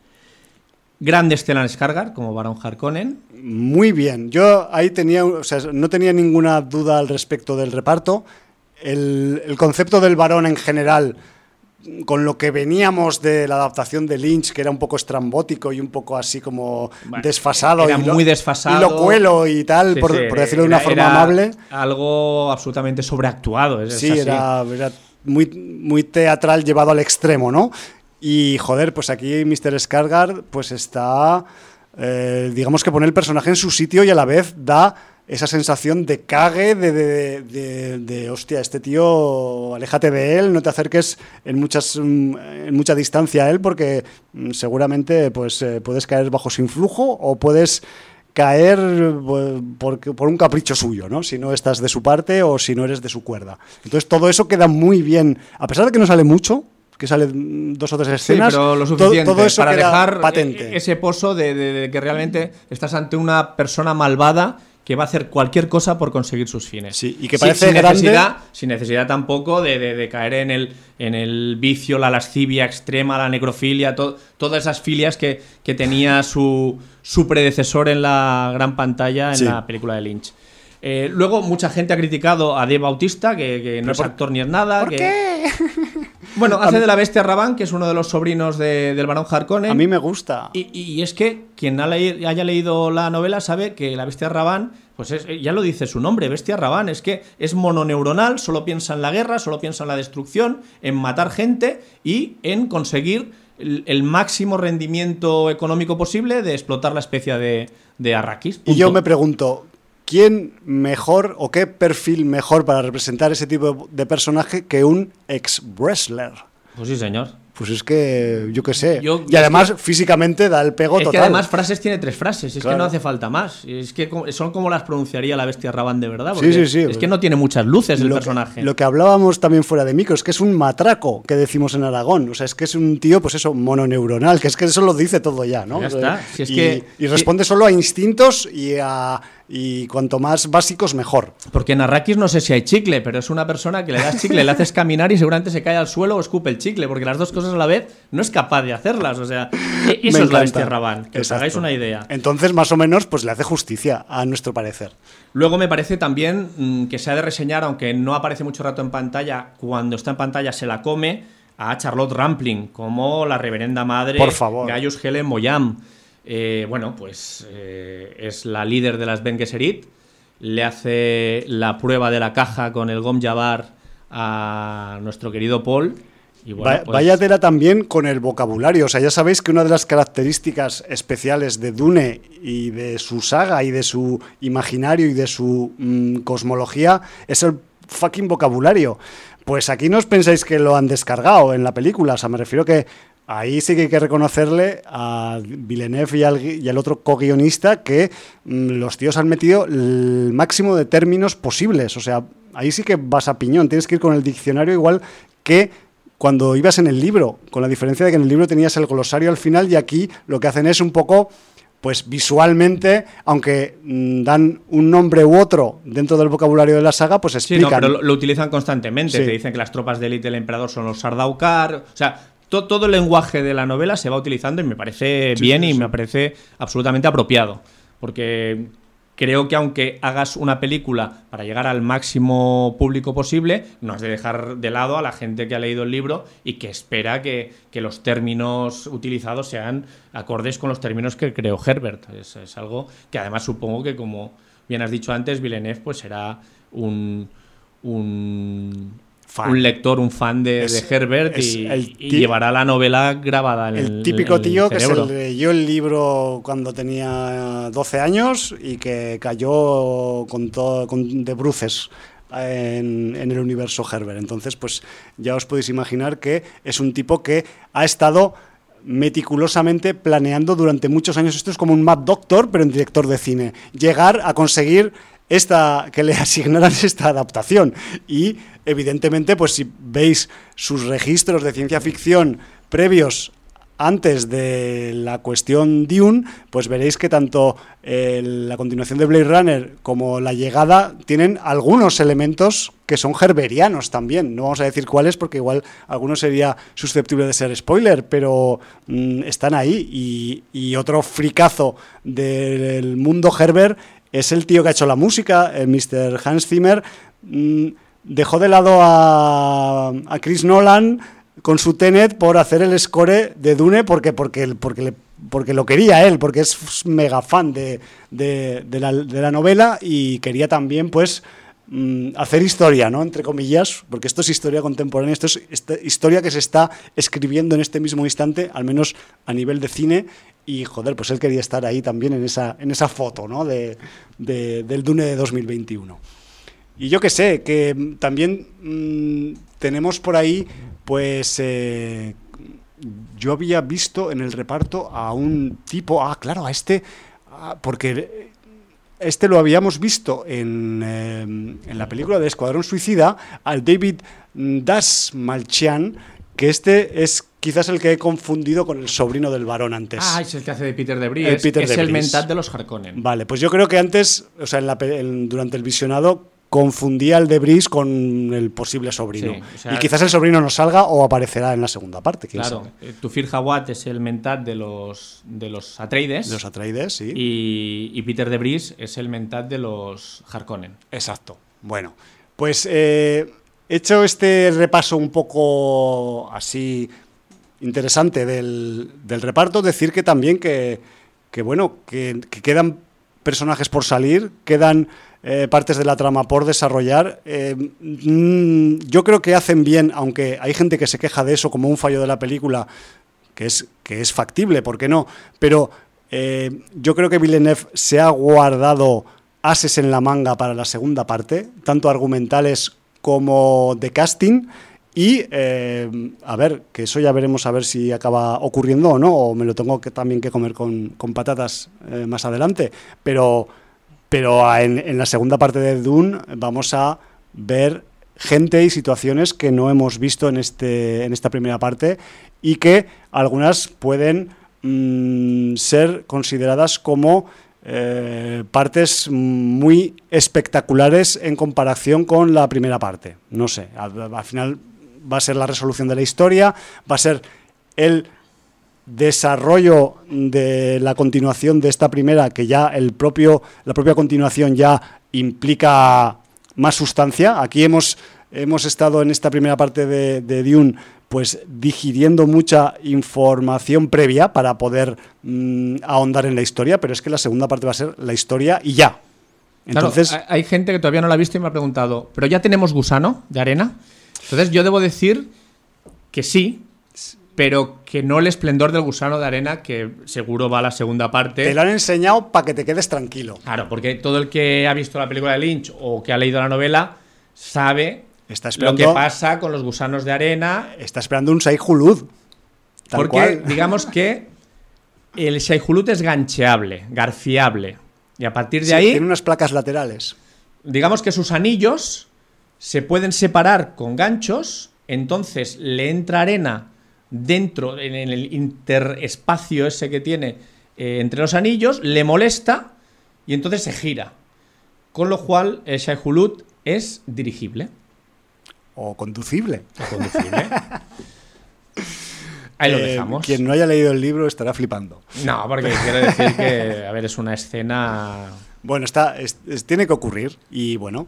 Speaker 3: Grande Stellan Skarsgård, como Baron Harkonnen.
Speaker 2: Muy bien. Yo ahí tenía, o sea, no tenía ninguna duda al respecto del reparto. El, el concepto del varón en general con lo que veníamos de la adaptación de Lynch, que era un poco estrambótico y un poco así como desfasado.
Speaker 3: Era muy desfasado.
Speaker 2: Y lo cuelo y tal, por, decirlo de una forma amable.
Speaker 3: Algo absolutamente sobreactuado.
Speaker 2: sí, Era, muy, muy teatral llevado al extremo, ¿no? Y joder, pues aquí Mr. Skargard pues está, eh, digamos que pone el personaje en su sitio y a la vez da esa sensación de cague, de, de, de, hostia, este tío, aléjate de él, no te acerques en, muchas, mm, en mucha distancia a él porque mm, seguramente pues, eh, puedes caer bajo su influjo o puedes caer pues, por, por, un capricho suyo, ¿no? Si no estás de su parte o si no eres de su cuerda. Entonces todo eso queda muy bien, a pesar de que no sale mucho, que sale dos o tres escenas,
Speaker 3: pero lo suficiente
Speaker 2: todo, eso
Speaker 3: para dejar
Speaker 2: patente.
Speaker 3: ese pozo de, de, que realmente estás ante una persona malvada que va a hacer cualquier cosa por conseguir sus fines.
Speaker 2: Sí, y que parece
Speaker 3: sin,
Speaker 2: grande...
Speaker 3: necesidad, sin necesidad tampoco de, caer en el, en el vicio, la lascivia extrema, la necrofilia, todas esas filias que, que tenía su, su, predecesor en la gran pantalla en la película de Lynch. Eh, luego, mucha gente ha criticado a Dave Bautista, que, no es actor ni es nada.
Speaker 2: ¿Por qué?
Speaker 3: Bueno, hace de la bestia Rabán, que es uno de los sobrinos del barón Harkonnen.
Speaker 2: A mí me gusta.
Speaker 3: Y, es que quien haya leído la novela sabe que la bestia Rabán, pues ya lo dice su nombre, bestia Rabán, es que es mononeuronal, solo piensa en la guerra, solo piensa en la destrucción, en matar gente y en conseguir el, máximo rendimiento económico posible de explotar la especie de, de Arrakis.
Speaker 2: Y yo me pregunto, ¿quién mejor o qué perfil mejor para representar ese tipo de personaje que un ex-wrestler?
Speaker 3: Pues sí, señor.
Speaker 2: Pues es que, yo qué sé. y además, físicamente da el pego
Speaker 3: es
Speaker 2: total.
Speaker 3: que además, frases tiene tres frases. Es que no hace falta más. Es que son como las pronunciaría la bestia Raban de verdad.
Speaker 2: Sí, sí, sí.
Speaker 3: Es que no tiene muchas luces el personaje.
Speaker 2: lo que hablábamos también fuera de micro es que es un matraco que decimos en Aragón. O sea, es que es un tío, pues eso, mononeuronal. Que es que eso lo dice todo ya, ¿no?
Speaker 3: Ya está.
Speaker 2: y, y responde solo a instintos y a y cuanto más básicos mejor.
Speaker 3: Porque en Arrakis no sé si hay chicle, pero es una persona que le das chicle, le haces caminar y seguramente se cae al suelo o escupe el chicle, porque las dos cosas a la vez no es capaz de hacerlas. O sea, eso es la bestia Rabán, que os hagáis una idea.
Speaker 2: Entonces, más o menos, pues le hace justicia a nuestro parecer.
Speaker 3: Luego me parece también mm, que se ha de reseñar, aunque no aparece mucho rato en pantalla, cuando está en pantalla se la come a Charlotte Rampling, como la reverenda madre
Speaker 2: Por favor.
Speaker 3: Gaius Helen Moyam. Eh, bueno, pues eh, es la líder de las Ben Gesserit, le hace la prueba de la caja con el Gom Jabbar a nuestro querido Paul. Y bueno, pues
Speaker 2: Vaya tela también con el vocabulario. O sea, ya sabéis que una de las características especiales de Dune y de su saga y de su imaginario y de su mm, cosmología es el fucking vocabulario. Pues aquí no os pensáis que lo han descargado en la película. O sea, me refiero que Ahí sí que hay que reconocerle a Villeneuve y al, otro co-guionista que mm, los tíos han metido el máximo de términos posibles. O sea, ahí sí que vas a piñón. Tienes que ir con el diccionario igual que cuando ibas en el libro, con la diferencia de que en el libro tenías el glosario al final y aquí lo que hacen es un poco pues visualmente, aunque mm, dan un nombre u otro dentro del vocabulario de la saga, pues explican.
Speaker 3: Sí, no, pero lo, utilizan constantemente. Te dicen que las tropas de élite del emperador son los Sardaukar. O sea, todo, el lenguaje de la novela se va utilizando y me parece bien y me parece absolutamente apropiado. Porque creo que aunque hagas una película para llegar al máximo público posible, no has de dejar de lado a la gente que ha leído el libro y que espera que, los términos utilizados sean acordes con los términos que creó Herbert. Es, es algo que además supongo que, como bien has dicho antes, Villeneuve pues será un, un un lector, un fan de, Herbert y, llevará la novela grabada en el
Speaker 2: El típico tío que se leyó el libro cuando tenía 12 años y que cayó con todo con, de bruces en, en, el universo Herbert. Entonces, pues ya os podéis imaginar que es un tipo que ha estado meticulosamente planeando durante muchos años. Esto es como un Mad Doctor, pero en director de cine. Llegar a conseguir esta, que le asignaran esta adaptación. Y evidentemente, pues si veis sus registros de ciencia ficción previos antes de la cuestión Dune, pues veréis que tanto eh, la continuación de Blade Runner como la llegada tienen algunos elementos que son herberianos también. No vamos a decir cuáles porque igual alguno sería susceptible de ser spoiler, pero mm, están ahí. Y, otro fricazo del mundo Herbert es el tío que ha hecho la música, el Mr. Hans Zimmer. Mm, dejó de lado a, Chris Nolan con su Tenet por hacer el score de Dune porque, porque, porque, porque lo quería él, porque es mega fan de, la, novela y quería también pues mm, hacer historia, ¿no? Entre comillas, porque esto es historia contemporánea, esto es historia que se está escribiendo en este mismo instante, al menos a nivel de cine, y joder, pues él quería estar ahí también en esa, en esa foto ¿no? de, del Dune de 2021. Y yo que sé, que también mm, tenemos por ahí, pues eh, yo había visto en el reparto a un tipo, ah, claro, a este, ah, porque este lo habíamos visto en, eh, en la película de Escuadrón Suicida, al David Dasmalchian, que este es quizás el que he confundido con el sobrino del varón antes.
Speaker 3: Ah, es el que hace de Peter de Brie. es, el mentat de los Harkonnen.
Speaker 2: Vale, pues yo creo que antes, o sea, durante el visionado confundía el de Bris con el posible sobrino. y quizás el sobrino no salga o aparecerá en la segunda parte.
Speaker 3: Claro, eh, Tufir Hawat es el mentat de los, de los Atreides.
Speaker 2: De los Atreides, sí.
Speaker 3: Y, Peter de Bris es el mentat de los Harkonnen.
Speaker 2: Exacto. Bueno, pues eh, hecho este repaso un poco así interesante del, reparto, decir que también que, bueno, que, quedan personajes por salir, quedan eh, partes de la trama por desarrollar. Eh, mm, yo creo que hacen bien, aunque hay gente que se queja de eso como un fallo de la película, que es, que es factible, ¿por qué no? Pero eh, yo creo que Villeneuve se ha guardado ases en la manga para la segunda parte, tanto argumentales como de casting. Y eh, a ver, que eso ya veremos a ver si acaba ocurriendo o no, o me lo tengo que, también que comer con, patatas eh, más adelante. Pero, pero en, la segunda parte de Dune vamos a ver gente y situaciones que no hemos visto en, este, en esta primera parte y que algunas pueden mm, ser consideradas como eh, partes muy espectaculares en comparación con la primera parte. No sé, al, final va a ser la resolución de la historia, va a ser el desarrollo de la continuación de esta primera, que ya el propio, la propia continuación ya implica más sustancia. Aquí hemos, hemos estado en esta primera parte de, de Dune pues digiriendo mucha información previa para poder mm, ahondar en la historia, pero es que la segunda parte va a ser la historia y ya.
Speaker 3: Entonces, hay gente que todavía no la ha visto y me ha preguntado, ¿pero ya tenemos gusano de arena? Entonces yo debo decir que sí, pero que no el esplendor del gusano de arena, que seguro va a la segunda parte.
Speaker 2: Te lo han enseñado para que te quedes tranquilo.
Speaker 3: Claro, porque todo el que ha visto la película de Lynch o que ha leído la novela sabe
Speaker 2: Está esperando,
Speaker 3: lo que pasa con los gusanos de arena.
Speaker 2: Está esperando un Saihulud.
Speaker 3: Porque digamos que el Saihulud es gancheable, garfiable. Y a partir de ahí.
Speaker 2: Tiene unas placas laterales.
Speaker 3: Digamos que sus anillos se pueden separar con ganchos. Entonces le entra arena dentro, en el interespacio ese que tiene eh, entre los anillos, le molesta y entonces se gira. Con lo cual el Shaihulud es dirigible
Speaker 2: o conducible.
Speaker 3: Ahí lo eh, dejamos.
Speaker 2: Quien no haya leído el libro estará flipando.
Speaker 3: No, porque quiero decir que, a ver, es una escena
Speaker 2: Bueno, está, tiene que ocurrir y bueno.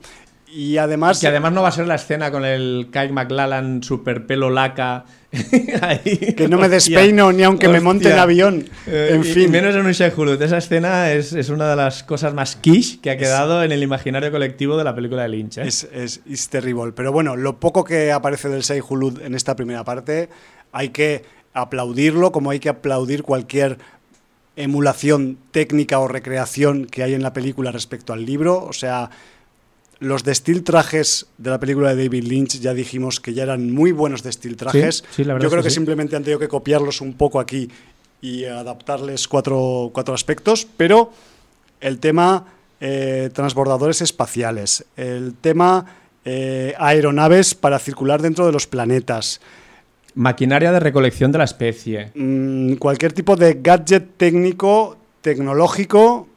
Speaker 2: Y además.
Speaker 3: Que además no va a ser la escena con el Kyle McLallan super pelo laca.
Speaker 2: que no me despeino ni aunque me monte en avión. Eh, en fin.
Speaker 3: menos en un Shehulud. Esa escena es, es, una de las cosas más quiche que ha quedado en el imaginario colectivo de la película de Lynch. ¿eh?
Speaker 2: Es, es, terrible. Pero bueno, lo poco que aparece del Shehulud en esta primera parte, hay que aplaudirlo como hay que aplaudir cualquier emulación técnica o recreación que hay en la película respecto al libro. O sea, los de steel trajes de la película de David Lynch ya dijimos que ya eran muy buenos de steel trajes. Yo creo que, simplemente han tenido que copiarlos un poco aquí y adaptarles cuatro, cuatro aspectos, pero el tema eh, transbordadores espaciales, el tema eh, aeronaves para circular dentro de los planetas.
Speaker 3: Maquinaria de recolección de la especie.
Speaker 2: Mm, cualquier tipo de gadget técnico, tecnológico,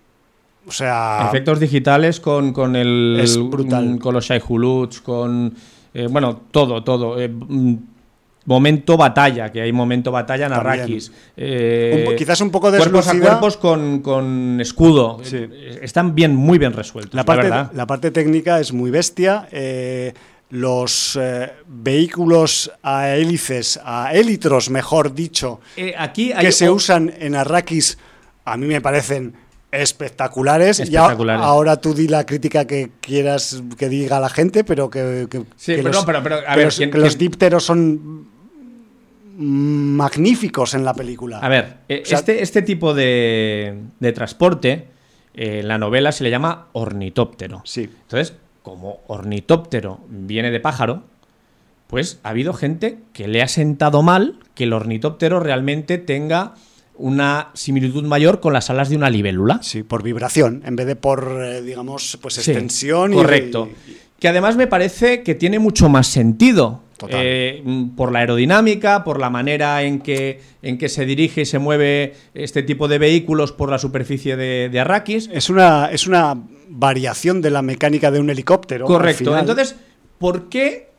Speaker 2: o sea.
Speaker 3: Efectos digitales con, con el.
Speaker 2: Es brutal.
Speaker 3: Con los Shaihuluts, con. Eh, bueno, todo, todo. Eh, mm, momento batalla, que hay momento batalla en Arrakis.
Speaker 2: Eh, quizás un poco de
Speaker 3: Cuerpos a cuerpos con, con escudo. Están bien, muy bien resueltos.
Speaker 2: La parte, la, parte técnica es muy bestia. los vehículos a hélices, a élitros, mejor dicho,
Speaker 3: aquí
Speaker 2: que se usan en Arrakis, a mí me parecen espectaculares.
Speaker 3: espectaculares.
Speaker 2: Ya, ahora tú di la crítica que quieras que diga la gente, pero que,
Speaker 3: los,
Speaker 2: los, dípteros son magníficos en la película.
Speaker 3: A ver, eh, este, este tipo de, transporte eh, en la novela se le llama ornitóptero.
Speaker 2: Sí.
Speaker 3: Entonces, como ornitóptero viene de pájaro, pues ha habido gente que le ha sentado mal que el ornitóptero realmente tenga una similitud mayor con las alas de una libélula.
Speaker 2: Sí, por vibración, en vez de por, eh, digamos, pues extensión.
Speaker 3: correcto. Que además me parece que tiene mucho más sentido. Eh, por la aerodinámica, por la manera en que, en que se dirige y se mueve este tipo de vehículos por la superficie de, Arrakis.
Speaker 2: Es una, es una variación de la mecánica de un helicóptero.
Speaker 3: Correcto. Entonces, ¿por qué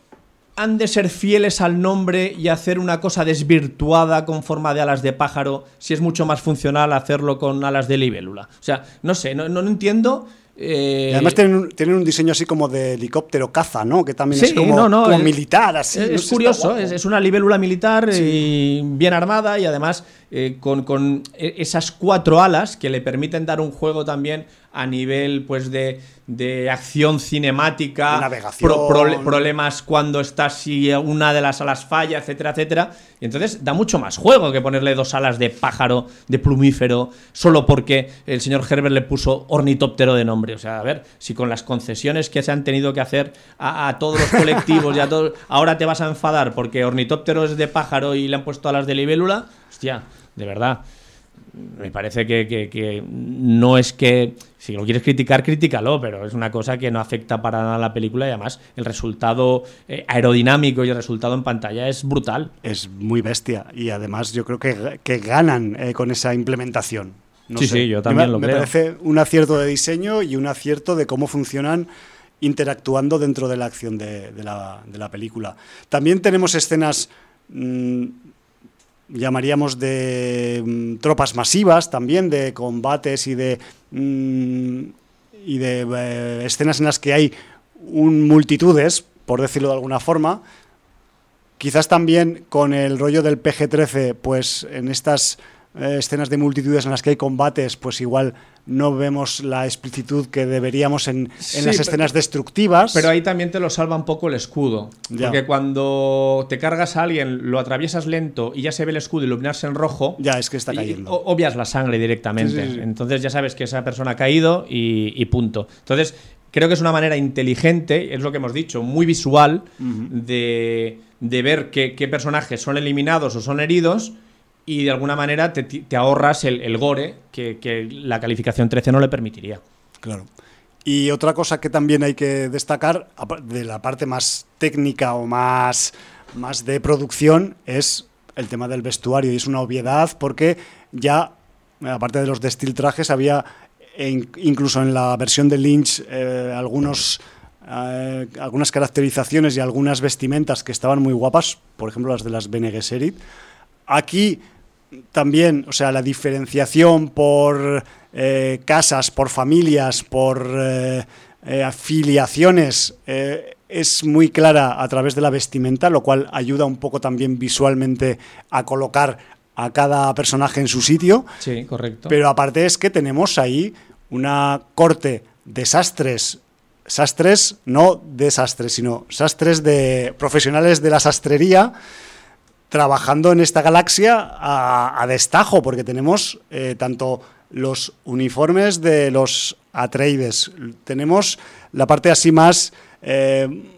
Speaker 3: han de ser fieles al nombre y hacer una cosa desvirtuada con forma de alas de pájaro si es mucho más funcional hacerlo con alas de libélula? O sea, no sé, no, no entiendo
Speaker 2: eh, además tienen un, diseño así como de helicóptero caza, ¿no? Que también es como, militar, así.
Speaker 3: Es, curioso, es, una libélula militar y bien armada y además eh, con, e, esas cuatro alas que le permiten dar un juego también a nivel pues de, acción cinemática,
Speaker 2: navegación.
Speaker 3: problemas cuando está si una de las alas falla, etcétera, etcétera. Y entonces da mucho más juego que ponerle dos alas de pájaro, de plumífero, solo porque el señor Herbert le puso ornitóptero de nombre. O sea, a ver, si con las concesiones que se han tenido que hacer a, todos los colectivos y a todos, ahora te vas a enfadar porque ornitóptero es de pájaro y le han puesto alas de libélula, hostia, de verdad me parece que, no es que, si lo quieres criticar, críticalo, pero es una cosa que no afecta para nada a la película y además el resultado eh, aerodinámico y el resultado en pantalla es brutal.
Speaker 2: Es muy bestia y además yo creo que, ganan eh, con esa implementación.
Speaker 3: sí, sí, yo también lo
Speaker 2: creo.
Speaker 3: Me
Speaker 2: parece un acierto de diseño y un acierto de cómo funcionan interactuando dentro de la acción de, la, película. También tenemos escenas... Mm, llamaríamos de mm, tropas masivas también, de combates y de, mm, y de eh, escenas en las que hay multitudes, por decirlo de alguna forma. Quizás también con el rollo del PG-13, pues en estas eh, escenas de multitudes en las que hay combates, pues igual no vemos la explicitud que deberíamos en, las escenas destructivas.
Speaker 3: Pero ahí también te lo salva un poco el escudo. Porque cuando te cargas a alguien, lo atraviesas lento y ya se ve el escudo iluminarse en rojo.
Speaker 2: Ya, es que está cayendo.
Speaker 3: obvias la sangre directamente. Entonces ya sabes que esa persona ha caído y, punto. Entonces, creo que es una manera inteligente, es lo que hemos dicho, muy visual, de, ver qué personajes son eliminados o son heridos y de alguna manera te, ahorras el, gore que, la calificación 13 no le permitiría.
Speaker 2: Claro. Y otra cosa que también hay que destacar, de la parte más técnica o más, más de producción, es el tema del vestuario. Y es una obviedad porque ya, aparte de los destil trajes, había incluso en la versión de Lynch eh, algunos, eh, algunas caracterizaciones y algunas vestimentas que estaban muy guapas, por ejemplo las de las Bene Gesserit. Aquí también, o sea, la diferenciación por eh, casas, por familias, por eh, eh, afiliaciones, es muy clara a través de la vestimenta, lo cual ayuda un poco también visualmente a colocar a cada personaje en su sitio.
Speaker 3: Sí, correcto.
Speaker 2: Pero aparte es que tenemos ahí una corte de sastres, sastres, no desastres, sino sastres de profesionales de la sastrería trabajando en esta galaxia a, destajo, porque tenemos eh, tanto los uniformes de los Atreides, tenemos la parte así más... Eh,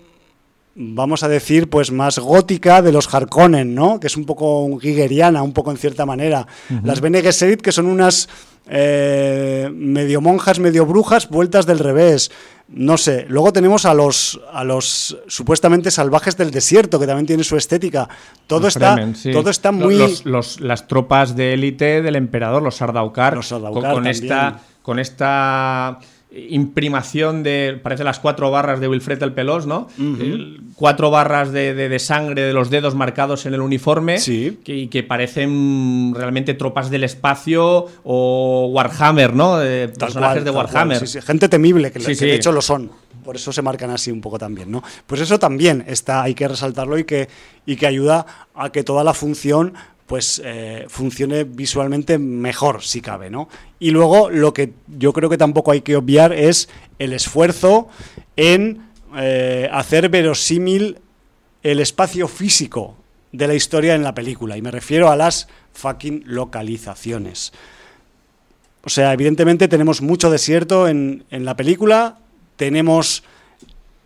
Speaker 2: vamos a decir, pues más gótica de los Harkonnen, ¿no? Que es un poco gigeriana, un poco en cierta manera. Las Bene Gesserit, que son unas eh, medio monjas, medio brujas, vueltas del revés. No sé. Luego tenemos a los, a los supuestamente salvajes del desierto, que también tiene su estética. Todo, está, todo está muy...
Speaker 3: las tropas de élite del emperador, los Sardaukar, con, esta... Con esta imprimación de, parece las cuatro barras de Wilfred el Pelos, ¿no? cuatro barras de, sangre de los dedos marcados en el uniforme
Speaker 2: sí.
Speaker 3: que, que parecen realmente tropas del espacio o Warhammer, ¿no? personajes de Warhammer.
Speaker 2: Gente temible, que, de hecho lo son. Por eso se marcan así un poco también, ¿no? Pues eso también está, hay que resaltarlo y que, y que ayuda a que toda la función pues eh, funcione visualmente mejor, si cabe, ¿no? Y luego lo que yo creo que tampoco hay que obviar es el esfuerzo en eh, hacer verosímil el espacio físico de la historia en la película. Y me refiero a las fucking localizaciones. O sea, evidentemente tenemos mucho desierto en, en la película, tenemos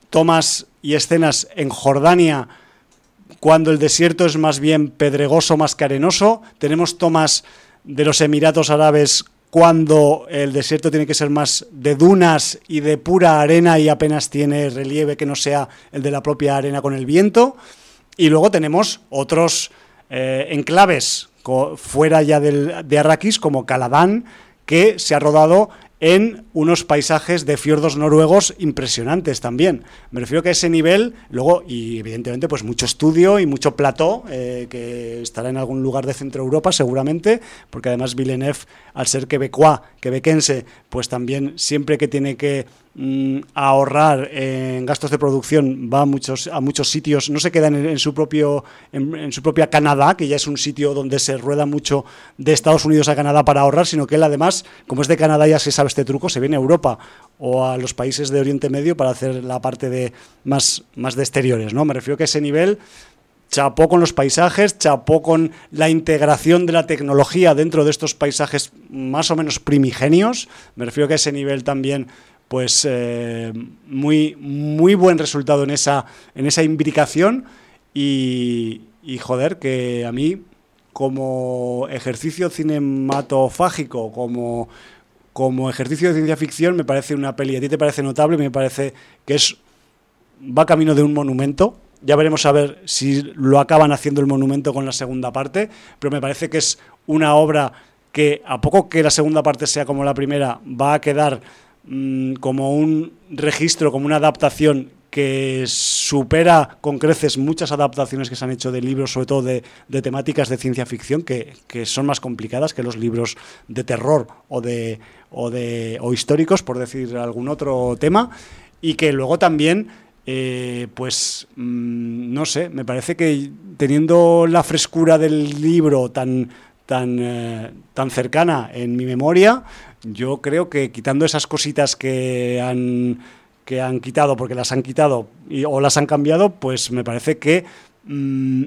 Speaker 2: tomas y escenas en Jordania cuando el desierto es más bien pedregoso, más carenoso. Tenemos tomas de los Emiratos Árabes cuando el desierto tiene que ser más de dunas y de pura arena y apenas tiene relieve que no sea el de la propia arena con el viento. Y luego tenemos otros eh, enclaves fuera ya del, de Arrakis, como Caladán, que se ha rodado en unos paisajes de fiordos noruegos impresionantes también. Me refiero que a ese nivel, luego, y evidentemente, pues mucho estudio y mucho plató, eh, que estará en algún lugar de Centro Europa seguramente, porque además Villeneuve, al ser quebecois, quebequense, pues también siempre que tiene que Mm, ahorrar en gastos de producción va a muchos a muchos sitios no se queda en, su propio en, su propia Canadá que ya es un sitio donde se rueda mucho de Estados Unidos a Canadá para ahorrar sino que él además como es de Canadá ya se sabe este truco se viene a Europa o a los países de Oriente Medio para hacer la parte de más más de exteriores no me refiero que ese nivel chapó con los paisajes, chapó con la integración de la tecnología dentro de estos paisajes más o menos primigenios. Me refiero que ese nivel también pues eh, muy, muy buen resultado en esa, en esa imbricación y, joder, que a mí como ejercicio cinematofágico, como, como ejercicio de ciencia ficción, me parece una peli, a ti te parece notable, me parece que es va camino de un monumento. Ya veremos a ver si lo acaban haciendo el monumento con la segunda parte, pero me parece que es una obra que a poco que la segunda parte sea como la primera, va a quedar Mm, como un registro, como una adaptación que supera con creces muchas adaptaciones que se han hecho de libros, sobre todo de, temáticas de ciencia ficción, que, son más complicadas que los libros de terror o de, o de o históricos, por decir algún otro tema, y que luego también, eh, pues, mm, no sé, me parece que teniendo la frescura del libro tan, tan, eh, tan cercana en mi memoria, yo creo que quitando esas cositas que han, que han quitado porque las han quitado o las han cambiado, pues me parece que mm,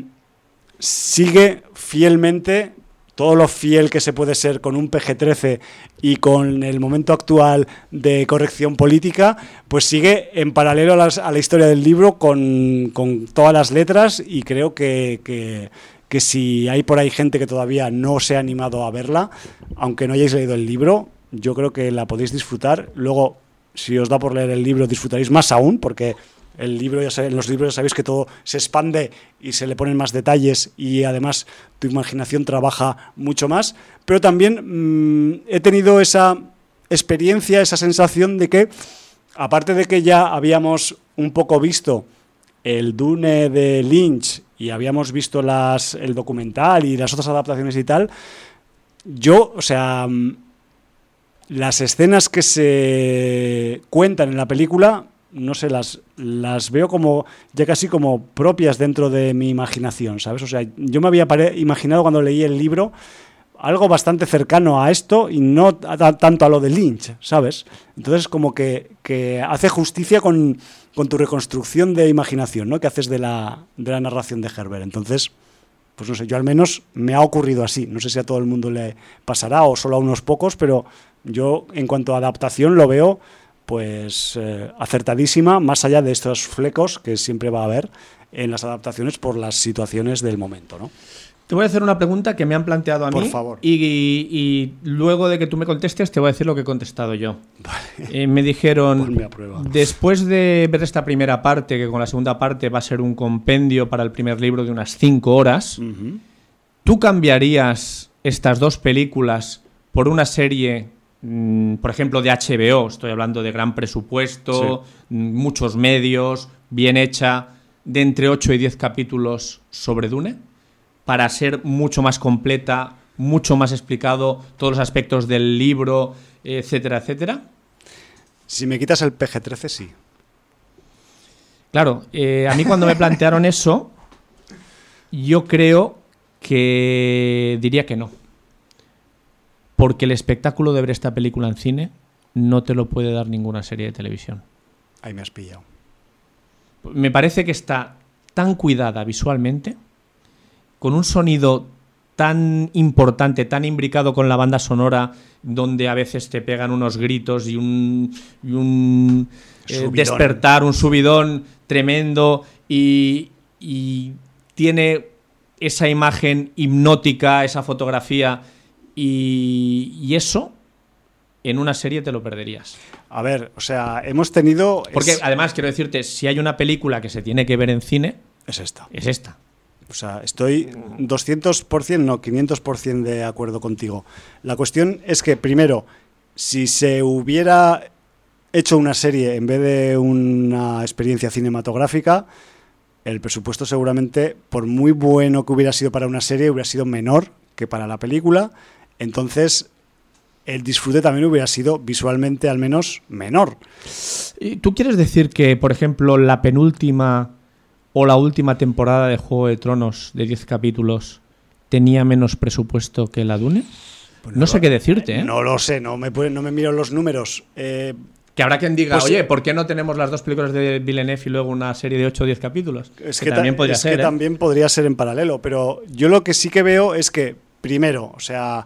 Speaker 2: sigue fielmente todo lo fiel que se puede ser con un PG-13 y con el momento actual de corrección política, pues sigue en paralelo a, la historia del libro con, todas las letras y creo que, que, si hay por ahí gente que todavía no se ha animado a verla, aunque no hayáis leído el libro, yo creo que la podéis disfrutar. Luego, si os da por leer el libro, disfrutaréis más aún, porque el libro ya en los libros ya sabéis que todo se expande y se le ponen más detalles y además tu imaginación trabaja mucho más. Pero también mm, he tenido esa experiencia, esa sensación de que, aparte de que ya habíamos un poco visto el Dune de Lynch y habíamos visto las, el documental y las otras adaptaciones y tal, yo, o sea, mm, las escenas que se cuentan en la película, no sé, las, las veo como ya casi como propias dentro de mi imaginación, ¿sabes? O sea, yo me había imaginado cuando leí el libro algo bastante cercano a esto y no tanto a lo de Lynch, ¿sabes? Entonces como que, que hace justicia con, con, tu reconstrucción de imaginación, ¿no? Que haces de la, de la narración de Herbert. Entonces, pues no sé, yo al menos me ha ocurrido así. No sé si a todo el mundo le pasará o solo a unos pocos, pero yo en cuanto a adaptación lo veo pues eh, acertadísima, más allá de estos flecos que siempre va a haber en las adaptaciones por las situaciones del momento, ¿no?
Speaker 3: Te voy a hacer una pregunta que me han planteado a
Speaker 2: Por
Speaker 3: mí.
Speaker 2: favor.
Speaker 3: Y, luego de que tú me contestes, te voy a decir lo que he contestado yo. Eh, me dijeron, después de ver esta primera parte, que con la segunda parte va a ser un compendio para el primer libro de unas cinco horas, ¿tú cambiarías estas dos películas por una serie, mm, por ejemplo, de HBO? Estoy hablando de gran presupuesto, mm, muchos medios, bien hecha, de entre 8 y 10 capítulos sobre Dune? Para ser mucho más completa, mucho más explicado todos los aspectos del libro, etcétera, etcétera?
Speaker 2: Si me quitas el PG-13, sí.
Speaker 3: Claro, eh, a mí cuando me plantearon eso, yo creo que diría que no. Porque el espectáculo de ver esta película en cine no te lo puede dar ninguna serie de televisión.
Speaker 2: Ahí me has pillado.
Speaker 3: Me parece que está tan cuidada visualmente con un sonido tan importante, tan imbricado con la banda sonora, donde a veces te pegan unos gritos y un, eh, despertar, un subidón tremendo y, tiene esa imagen hipnótica, esa fotografía y, eso en una serie te lo perderías.
Speaker 2: A ver, o sea, hemos tenido...
Speaker 3: Porque además quiero decirte, si hay una película que se tiene que ver en cine...
Speaker 2: Es esta.
Speaker 3: Es esta.
Speaker 2: O sea, estoy 200%, no, 500% de acuerdo contigo. La cuestión es que, primero, si se hubiera hecho una serie en vez de una experiencia cinematográfica, el presupuesto seguramente, por muy bueno que hubiera sido para una serie, hubiera sido menor que para la película. Entonces, el disfrute también hubiera sido visualmente al menos menor.
Speaker 3: ¿Y ¿Tú quieres decir que, por ejemplo, la penúltima o la última temporada de Juego de Tronos de 10 capítulos tenía menos presupuesto que la Dune? Pues no sé qué decirte, ¿eh?
Speaker 2: No lo sé, no me, no me miro los números. Eh,
Speaker 3: que habrá quien diga, pues oye, ¿por qué no tenemos las dos películas de Villeneuve y luego una serie de 8 o 10 capítulos?
Speaker 2: Es que, también podría ser. Que ¿eh? también podría ser en paralelo, pero yo lo que sí que veo es que, primero, o sea,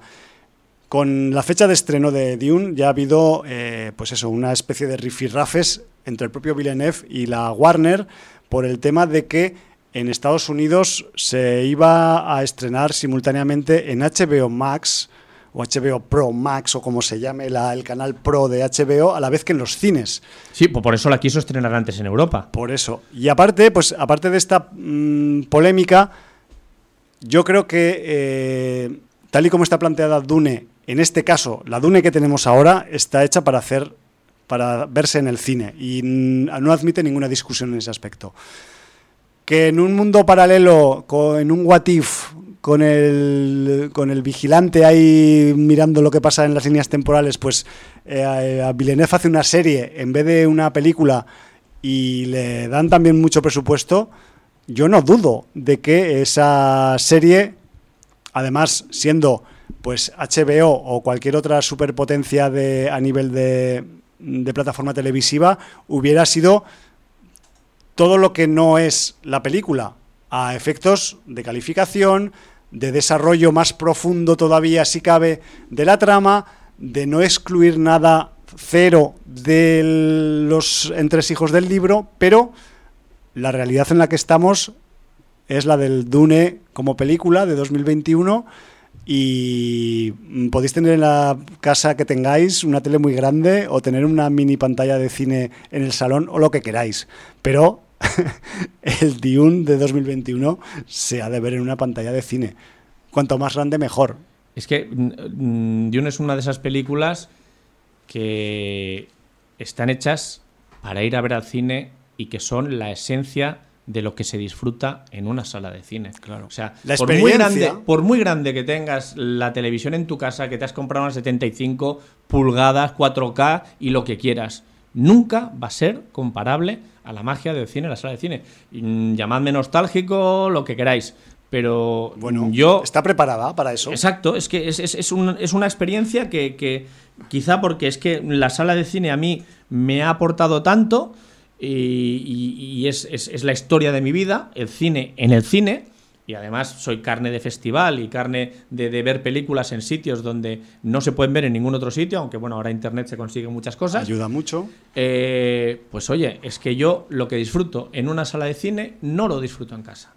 Speaker 2: con la fecha de estreno de Dune ya ha habido, eh, pues eso, una especie de rifirrafes entre el propio Villeneuve y la Warner por el tema de que en Estados Unidos se iba a estrenar simultáneamente en HBO Max o HBO Pro Max o como se llame el canal Pro de HBO a la vez que en los cines.
Speaker 3: Sí, pues por eso la quiso estrenar antes en Europa.
Speaker 2: Por eso. Y aparte, pues aparte de esta mm, polémica, yo creo que eh, tal y como está planteada Dune, en este caso, la Dune que tenemos ahora está hecha para hacer para verse en el cine y no admite ninguna discusión en ese aspecto. Que en un mundo paralelo, en un what if, con el, con el vigilante ahí mirando lo que pasa en las líneas temporales, pues eh, a Villeneuve hace una serie en vez de una película y le dan también mucho presupuesto, yo no dudo de que esa serie, además siendo pues HBO o cualquier otra superpotencia de, a nivel de, de plataforma televisiva hubiera sido todo lo que no es la película, a efectos de calificación, de desarrollo más profundo todavía, si cabe, de la trama, de no excluir nada cero de los entresijos del libro, pero la realidad en la que estamos es la del Dune como película de 2021 y podéis tener en la casa que tengáis una tele muy grande o tener una mini pantalla de cine en el salón o lo que queráis. Pero el Dune de 2021 se ha de ver en una pantalla de cine. Cuanto más grande, mejor.
Speaker 3: Es que mm, Dune es una de esas películas que están hechas para ir a ver al cine y que son la esencia de lo que se disfruta en una sala de cine.
Speaker 2: Claro.
Speaker 3: O sea,
Speaker 2: La
Speaker 3: por muy, grande, por muy grande que tengas la televisión en tu casa, que te has comprado unas 75 pulgadas, 4K y lo que quieras, nunca va a ser comparable a la magia del cine en la sala de cine. Y, mm, llamadme nostálgico, lo que queráis. Pero
Speaker 2: Bueno,
Speaker 3: yo
Speaker 2: está preparada para eso.
Speaker 3: Exacto, es que es, es- es un- es una experiencia que, que quizá porque es que la sala de cine a mí me ha aportado tanto y, y- y es, es- es la historia de mi vida, el cine en el cine, y además soy carne de festival y carne de, de ver películas en sitios donde no se pueden ver en ningún otro sitio, aunque bueno, ahora internet se consiguen muchas cosas.
Speaker 2: Ayuda mucho.
Speaker 3: Eh, pues oye, es que yo lo que disfruto en una sala de cine no lo disfruto en casa.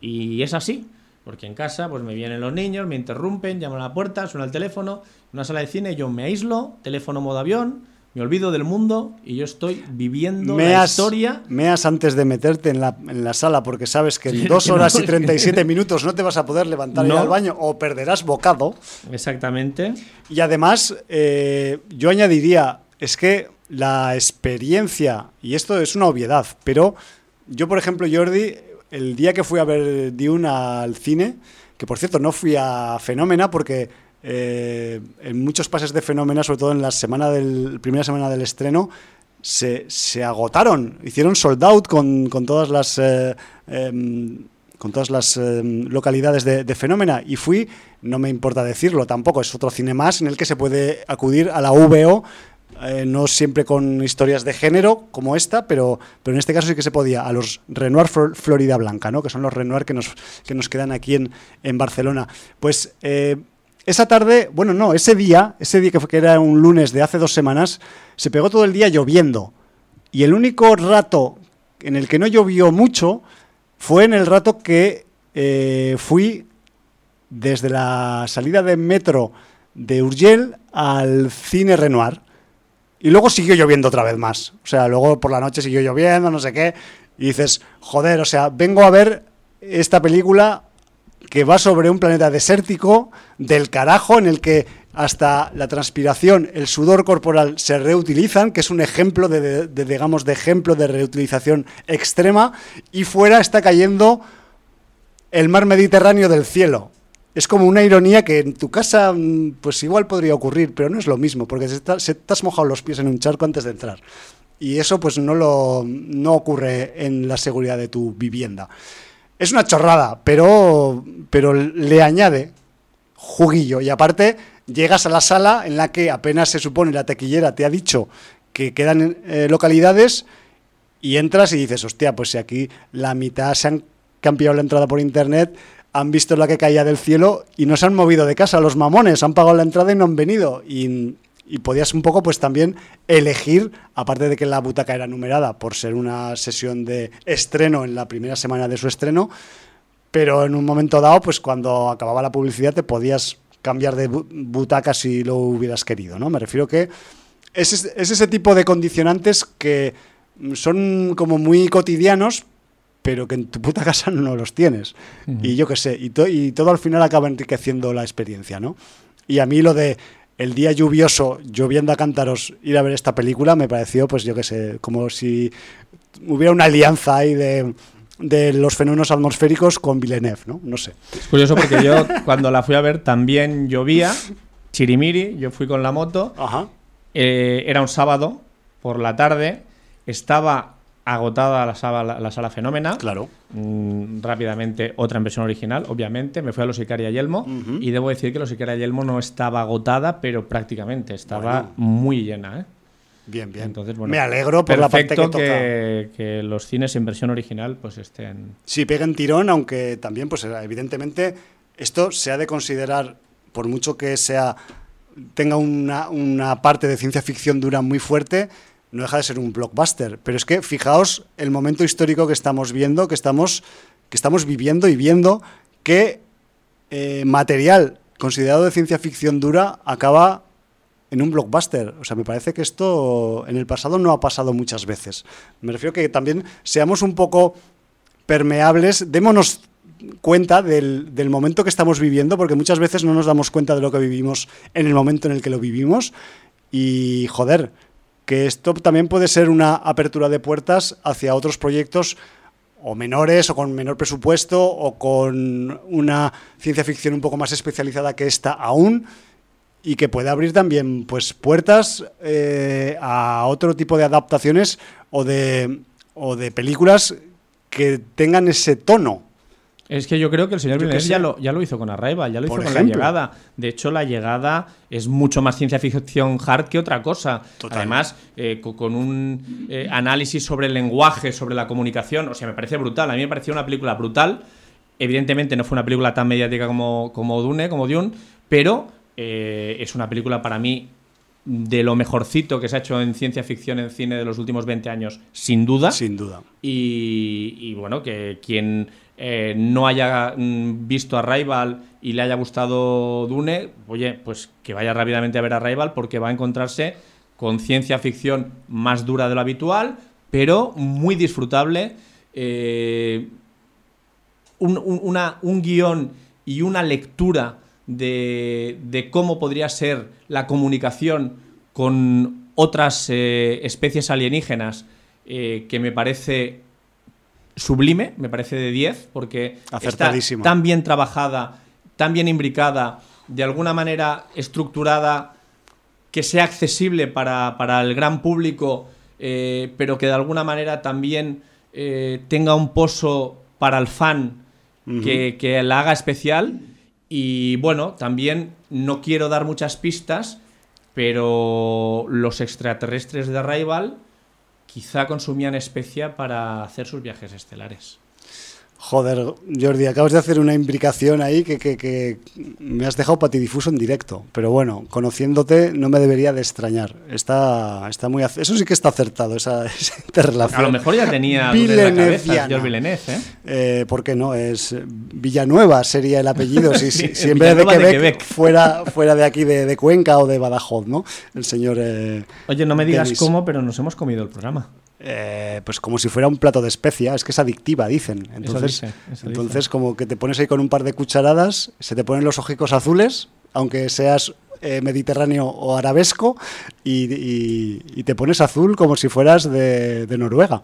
Speaker 3: Y es así, porque en casa pues me vienen los niños, me interrumpen, llaman a la puerta, suena el teléfono. En una sala de cine yo me aíslo, teléfono modo avión, me olvido del mundo y yo estoy viviendo la
Speaker 2: Meas,
Speaker 3: historia.
Speaker 2: meas antes de meterte en la, en la sala porque sabes que en
Speaker 3: Sí,
Speaker 2: dos
Speaker 3: que no,
Speaker 2: horas y
Speaker 3: que-
Speaker 2: 37 minutos no te vas a poder levantar y ir
Speaker 3: No.
Speaker 2: al baño o perderás bocado.
Speaker 3: Exactamente.
Speaker 2: Y además, eh, yo añadiría, es que la experiencia, y esto es una obviedad, pero yo, por ejemplo, Jordi, el día que fui a ver Dune al cine, que por cierto no fui a Fenómena porque eh, en muchos pases de Fenómena, sobre todo en la semana del, primera semana del estreno, se, se agotaron, hicieron sold out con, con todas las... eh, em, con todas las eh, localidades de, Fenómena y fui, no me importa decirlo tampoco, es otro cine más en el que se puede acudir a la VO, eh, no siempre con historias de género como esta, pero, pero en este caso sí que se podía, a los Renoir Flor- Florida Blanca, ¿no? que son los Renoir que nos, que nos quedan aquí en, en Barcelona. Pues esa tarde, bueno, no, ese día, ese día que, fue, que era un lunes de hace dos semanas, se pegó todo el día lloviendo. Y el único rato en el que no llovió mucho fue en el rato que eh, fui desde la salida de metro de Urgell al cine Renoir. Y luego siguió lloviendo otra vez más. O sea, luego por la noche siguió lloviendo, no sé qué. Y dices, joder, o sea, vengo a ver esta película que va sobre un planeta desértico del carajo en el que hasta la transpiración, el sudor corporal se reutilizan, que es un ejemplo de, de- digamos, de ejemplo de reutilización extrema, y fuera está cayendo el mar Mediterráneo del cielo. Es como una ironía que en tu casa, mm, pues igual podría ocurrir, pero no es lo mismo, porque se te has mojado los pies en un charco antes de entrar. Y eso pues no, lo, no ocurre en la seguridad de tu vivienda. Es una chorrada, pero, pero le añade juguillo. Y aparte, llegas a la sala en la que apenas se supone la taquillera te ha dicho que quedan eh, localidades y entras y dices, hostia, pues si aquí la mitad se han cambiado la entrada por internet, han visto la que caía del cielo y no se han movido de casa los mamones, han pagado la entrada y no han venido. Y, y podías un poco pues también elegir, aparte de que la butaca era numerada por ser una sesión de estreno en la primera semana de su estreno, pero en un momento dado, pues cuando acababa la publicidad te podías cambiar de bu- butaca si lo hubieras querido, ¿no? Me refiero que es, es- es ese tipo de condicionantes que son como muy cotidianos, pero que en tu puta casa no los tienes. Y yo qué sé, y, to- y todo al final acaba enriqueciendo la experiencia, ¿no? Y a mí lo de el día lluvioso, lloviendo a cántaros, ir a ver esta película, me pareció, pues yo qué sé, como si hubiera una alianza ahí de, de los fenómenos atmosféricos con Villeneuve, ¿no? No sé.
Speaker 3: Es curioso porque yo cuando la fui a ver también llovía, chirimiri, yo fui con la moto,
Speaker 2: Ajá.
Speaker 3: eh, era un sábado por la tarde, estaba agotada la sala, la sala Fenómena.
Speaker 2: Claro.
Speaker 3: Mm, rápidamente, otra en versión original, obviamente. Me fui a Los Sicaria Yelmo
Speaker 2: Ujú.
Speaker 3: y debo decir que Los Sicaria Yelmo no estaba agotada, pero prácticamente estaba
Speaker 2: Bueno.
Speaker 3: muy llena. ¿eh?
Speaker 2: Bien, bien.
Speaker 3: Entonces, bueno,
Speaker 2: me alegro por la parte que
Speaker 3: perfecto
Speaker 2: toca.
Speaker 3: que, que los cines en versión original pues estén.
Speaker 2: Sí, peguen tirón, aunque también, pues evidentemente, esto se ha de considerar, por mucho que sea tenga una, una parte de ciencia ficción dura muy fuerte, no deja de ser un blockbuster. Pero es que fijaos el momento histórico que estamos viendo, que estamos, que estamos viviendo y viendo que eh, material considerado de ciencia ficción dura acaba en un blockbuster. O sea, me parece que esto en el pasado no ha pasado muchas veces. Me refiero que también seamos un poco permeables, démonos cuenta del, del, momento que estamos viviendo, porque muchas veces no nos damos cuenta de lo que vivimos en el momento en el que lo vivimos. Y joder, que esto también puede ser una apertura de puertas hacia otros proyectos o menores o con menor presupuesto o con una ciencia ficción un poco más especializada que esta aún y que puede abrir también pues puertas eh, a otro tipo de adaptaciones o de, o de películas que tengan ese tono.
Speaker 3: Es que yo creo que el señor Villeneuve ya lo, ya lo hizo con Arrival, ya lo hizo con
Speaker 2: ejemplo.
Speaker 3: La Llegada. De hecho, La Llegada es mucho más ciencia ficción hard que otra cosa.
Speaker 2: Total.
Speaker 3: Además, eh, co- con un eh, análisis sobre el lenguaje, sobre la comunicación, o sea, me parece brutal. A mí me pareció una película brutal. Evidentemente no fue una película tan mediática como, como Dune, como Dune, pero eh, es una película para mí de lo mejorcito que se ha hecho en ciencia ficción en cine de los últimos 20 años, sin duda.
Speaker 2: Sin duda.
Speaker 3: Y, y, bueno, que quien eh, no haya mm, visto Arrival y le haya gustado Dune, oye, pues que vaya rápidamente a ver Arrival porque va a encontrarse con ciencia ficción más dura de lo habitual, pero muy disfrutable. eh, un, un- guion y una lectura de, cómo podría ser la comunicación con otras eh, especies alienígenas que me parece sublime, me parece de 10, porque está tan bien trabajada, tan bien imbricada, de alguna manera estructurada, que sea accesible para, para el gran público, eh, pero que de alguna manera también eh, tenga un pozo para el fan que, que la haga especial. Y bueno, también no quiero dar muchas pistas, pero los extraterrestres de Arrival quizá consumían especia para hacer sus viajes estelares.
Speaker 2: Joder, Jordi, acabas de hacer una imbricación ahí que, que- que me has dejado patidifuso en directo. Pero bueno, conociéndote no me debería de extrañar. Está, está muy Eso sí que está acertado, esa, esa interrelación.
Speaker 3: A lo mejor ya tenía en la cabeza señor Villeneuve, ¿eh?
Speaker 2: Eh, ¿Por qué no? Es Villanueva sería el apellido. Si, si- en vez de Quebec. Fuera, fuera de aquí, de, de Cuenca o de Badajoz, ¿no? El señor. eh,
Speaker 3: Oye, no me digas cómo, pero nos hemos comido el programa.
Speaker 2: Eh, pues como si fuera un plato de especia, es que es adictiva, dicen. Entonces,
Speaker 3: dice, eso
Speaker 2: entonces como que te pones ahí con un par de cucharadas, se te ponen los ojicos azules, aunque seas eh, mediterráneo o arabesco, y, y- y te pones azul como si fueras de, de Noruega.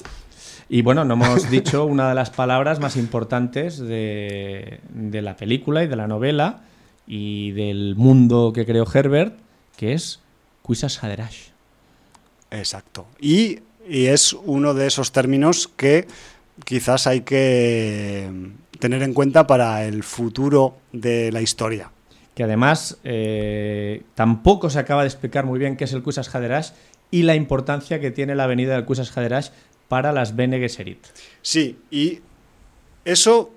Speaker 3: Y bueno, no hemos dicho una de las palabras más importantes de, de la película y de la novela y del mundo que creó Herbert, que es Quisas Haderash.
Speaker 2: Exacto. Y, y es uno de esos términos que quizás hay que tener en cuenta para el futuro de la historia.
Speaker 3: Que además eh, tampoco se acaba de explicar muy bien qué es el Quisas Haderash y la importancia que tiene la avenida del Quisas Haderash para las Bene Gesserit.
Speaker 2: Sí, y eso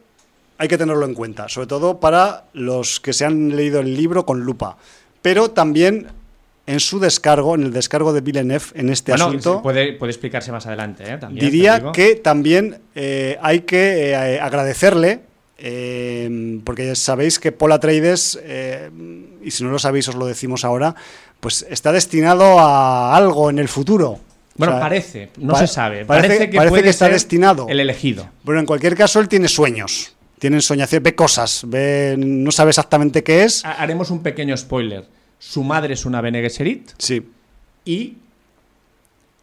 Speaker 2: hay que tenerlo en cuenta, sobre todo para los que se han leído el libro con lupa. Pero también en su descargo, en el descargo de Villeneuve en este
Speaker 3: bueno,
Speaker 2: asunto,
Speaker 3: puede, puede explicarse más adelante. ¿eh? También,
Speaker 2: diría que también eh, hay que eh, agradecerle, porque sabéis que Paul Atreides, y si no lo sabéis os lo decimos ahora, pues está destinado a algo en el futuro.
Speaker 3: Bueno,
Speaker 2: O sea,
Speaker 3: parece, no
Speaker 2: pa-
Speaker 3: se sabe.
Speaker 2: parece-
Speaker 3: Parece, que,
Speaker 2: parece
Speaker 3: puede
Speaker 2: que está
Speaker 3: ser
Speaker 2: destinado.
Speaker 3: El elegido.
Speaker 2: Bueno, en cualquier caso, él tiene sueños, tiene soñaciones, ve cosas, ve, no sabe exactamente qué es.
Speaker 3: Ha- Haremos un pequeño spoiler. Su madre es una Bene Gesserit
Speaker 2: Sí,
Speaker 3: y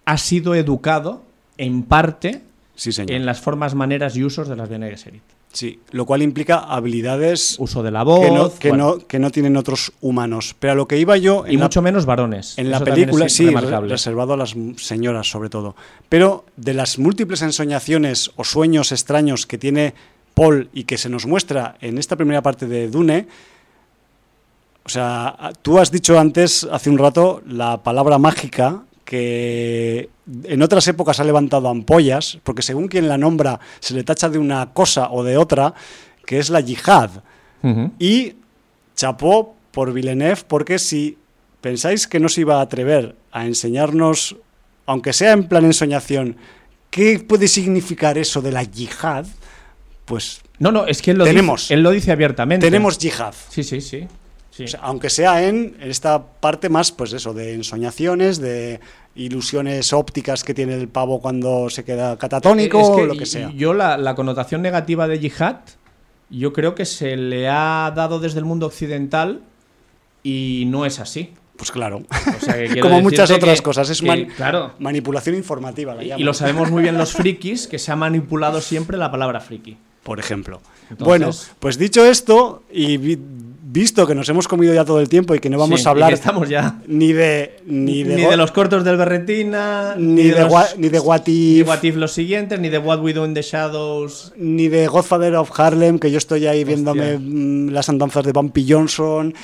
Speaker 3: ha sido educado en parte
Speaker 2: sí, señor.
Speaker 3: en las formas, maneras y usos de las Bene Gesserit.
Speaker 2: Sí, lo cual implica habilidades
Speaker 3: Uso de la voz,
Speaker 2: que, no, que,
Speaker 3: bueno,
Speaker 2: no, que no tienen otros humanos. Pero a lo que iba yo en
Speaker 3: y
Speaker 2: la
Speaker 3: mucho menos varones.
Speaker 2: En la
Speaker 3: Eso
Speaker 2: película, sí,
Speaker 3: remarcable.
Speaker 2: reservado a las señoras sobre todo. Pero de las múltiples ensoñaciones o sueños extraños que tiene Paul y que se nos muestra en esta primera parte de Dune, o sea, tú has dicho antes, hace un rato, la palabra mágica que en otras épocas ha levantado ampollas, porque según quien la nombra se le tacha de una cosa o de otra, que es la yihad. Y chapó por Villeneuve, porque si pensáis que no se iba a atrever a enseñarnos, aunque sea en plan ensoñación, qué puede significar eso de la yihad, pues
Speaker 3: No, no, es que él lo,
Speaker 2: Tenemos.
Speaker 3: dice, él lo dice abiertamente.
Speaker 2: tenemos yihad.
Speaker 3: Sí, sí, sí. Sí.
Speaker 2: O sea, aunque sea en esta parte más, pues eso, de ensoñaciones, de ilusiones ópticas que tiene el pavo cuando se queda catatónico,
Speaker 3: Es que
Speaker 2: o lo que sea.
Speaker 3: Yo la, la connotación negativa de yihad, yo creo que se le ha dado desde el mundo occidental y no es así.
Speaker 2: Pues claro, como muchas otras cosas, es manipulación informativa.
Speaker 3: y lo sabemos muy bien los frikis, que se ha manipulado siempre la palabra friki.
Speaker 2: Por ejemplo. Bueno, pues dicho esto, y visto que nos hemos comido ya todo el tiempo y que no vamos a hablar
Speaker 3: estamos ya.
Speaker 2: ni de ni
Speaker 3: de, ni de los cortos del Berretina,
Speaker 2: ni, de, ni de What If,
Speaker 3: What If los siguientes, ni de What We Do in the Shadows,
Speaker 2: ni de Godfather of Harlem, que yo estoy ahí viéndome mm, las andanzas de Bumpy Johnson,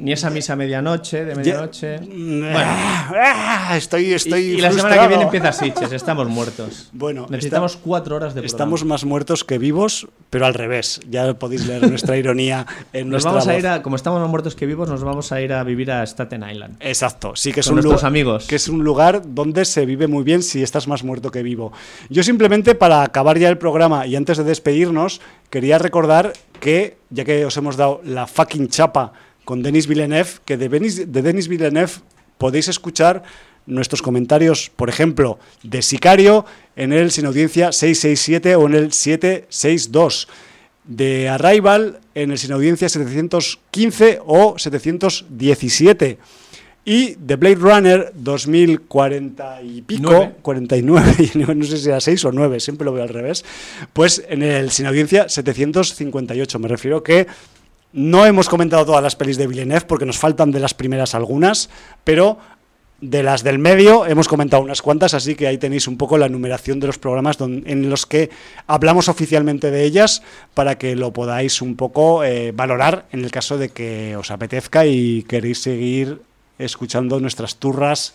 Speaker 3: ni esa misa medianoche, de medianoche. bueno.
Speaker 2: Ah, estoy, estoy.
Speaker 3: Y, la semana que viene empieza Sitches, estamos muertos.
Speaker 2: Bueno,
Speaker 3: necesitamos cuatro horas de programa.
Speaker 2: Estamos más muertos que vivos, pero al revés. Ya podéis leer nuestra ironía en
Speaker 3: nos
Speaker 2: nuestra
Speaker 3: vamos
Speaker 2: a
Speaker 3: ir a, como estamos más muertos que vivos, nos vamos a ir a vivir a Staten Island.
Speaker 2: Exacto, sí que es
Speaker 3: un
Speaker 2: lugar,
Speaker 3: amigos.
Speaker 2: que es un lugar donde se vive muy bien si estás más muerto que vivo. Yo simplemente para acabar ya el programa y antes de despedirnos quería recordar que ya que os hemos dado la fucking chapa con Denis Villeneuve, que de Denis, de Denis Villeneuve podéis escuchar nuestros comentarios, por ejemplo, de Sicario en el Sin Audiencia 667 o en el 762, de Arrival en el Sin Audiencia 715 o 717 y de Blade Runner 2040 y pico, 49, no sé si era 6 o 9, siempre lo veo al revés, pues en el Sin Audiencia 758. Me refiero que no hemos comentado todas las pelis de Villeneuve porque nos faltan de las primeras algunas, pero de las del medio hemos comentado unas cuantas, así que ahí tenéis un poco la numeración de los programas en los que hablamos oficialmente de ellas para que lo podáis un poco eh, valorar en el caso de que os apetezca y queréis seguir escuchando nuestras turras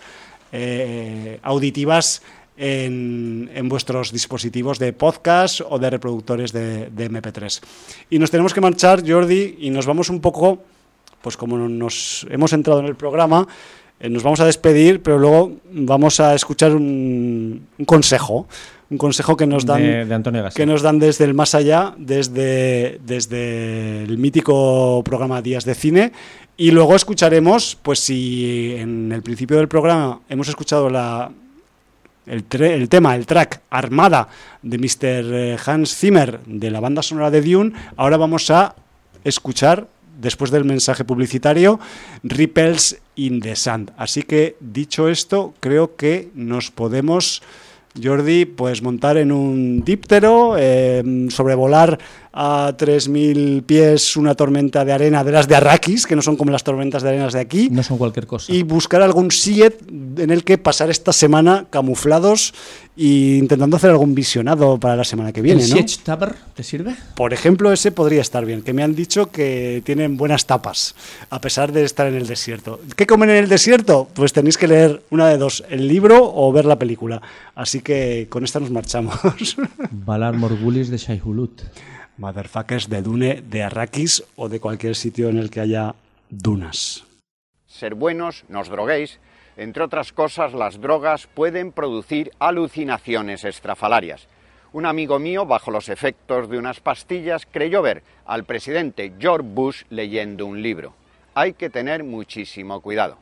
Speaker 2: eh, auditivas en, vuestros dispositivos de podcast o de reproductores de, MP3. Y nos tenemos que marchar, Jordi, y nos vamos un poco, pues como nos hemos entrado en el programa, eh, nos vamos a despedir, pero luego vamos a escuchar un, consejo, un consejo que nos dan, que nos dan desde el más allá, desde, desde el mítico programa Días de Cine. Y luego escucharemos, pues si en el principio del programa hemos escuchado la, el, tema, el track Armada de Mr. Eh, Hans Zimmer de la banda sonora de Dune, ahora vamos a escuchar, después del mensaje publicitario, Ripples in the Sand. Así que, dicho esto, creo que nos podemos, Jordi, pues montar en un díptero, eh, sobrevolar a 3.000 pies una tormenta de arena de las de Arrakis, que no son como las tormentas de arenas de aquí.
Speaker 3: No son cualquier cosa.
Speaker 2: Y buscar algún siet en el que pasar esta semana camuflados e intentando hacer algún visionado para la semana que viene.
Speaker 3: ¿El
Speaker 2: ¿no?
Speaker 3: Taber te sirve?
Speaker 2: Por ejemplo, ese podría estar bien, que me han dicho que tienen buenas tapas, a pesar de estar en el desierto. ¿Qué comen en el desierto? Pues tenéis que leer una de dos, el libro o ver la película. Así que con esta nos marchamos.
Speaker 3: Valar Morgulis de Shaihulut
Speaker 2: motherfuckers de Dune, de Arrakis o de cualquier sitio en el que haya dunas.
Speaker 1: Ser buenos, nos droguéis. Entre otras cosas, las drogas pueden producir alucinaciones estrafalarias. Un amigo mío, bajo los efectos de unas pastillas, creyó ver al presidente George Bush leyendo un libro. Hay que tener muchísimo cuidado.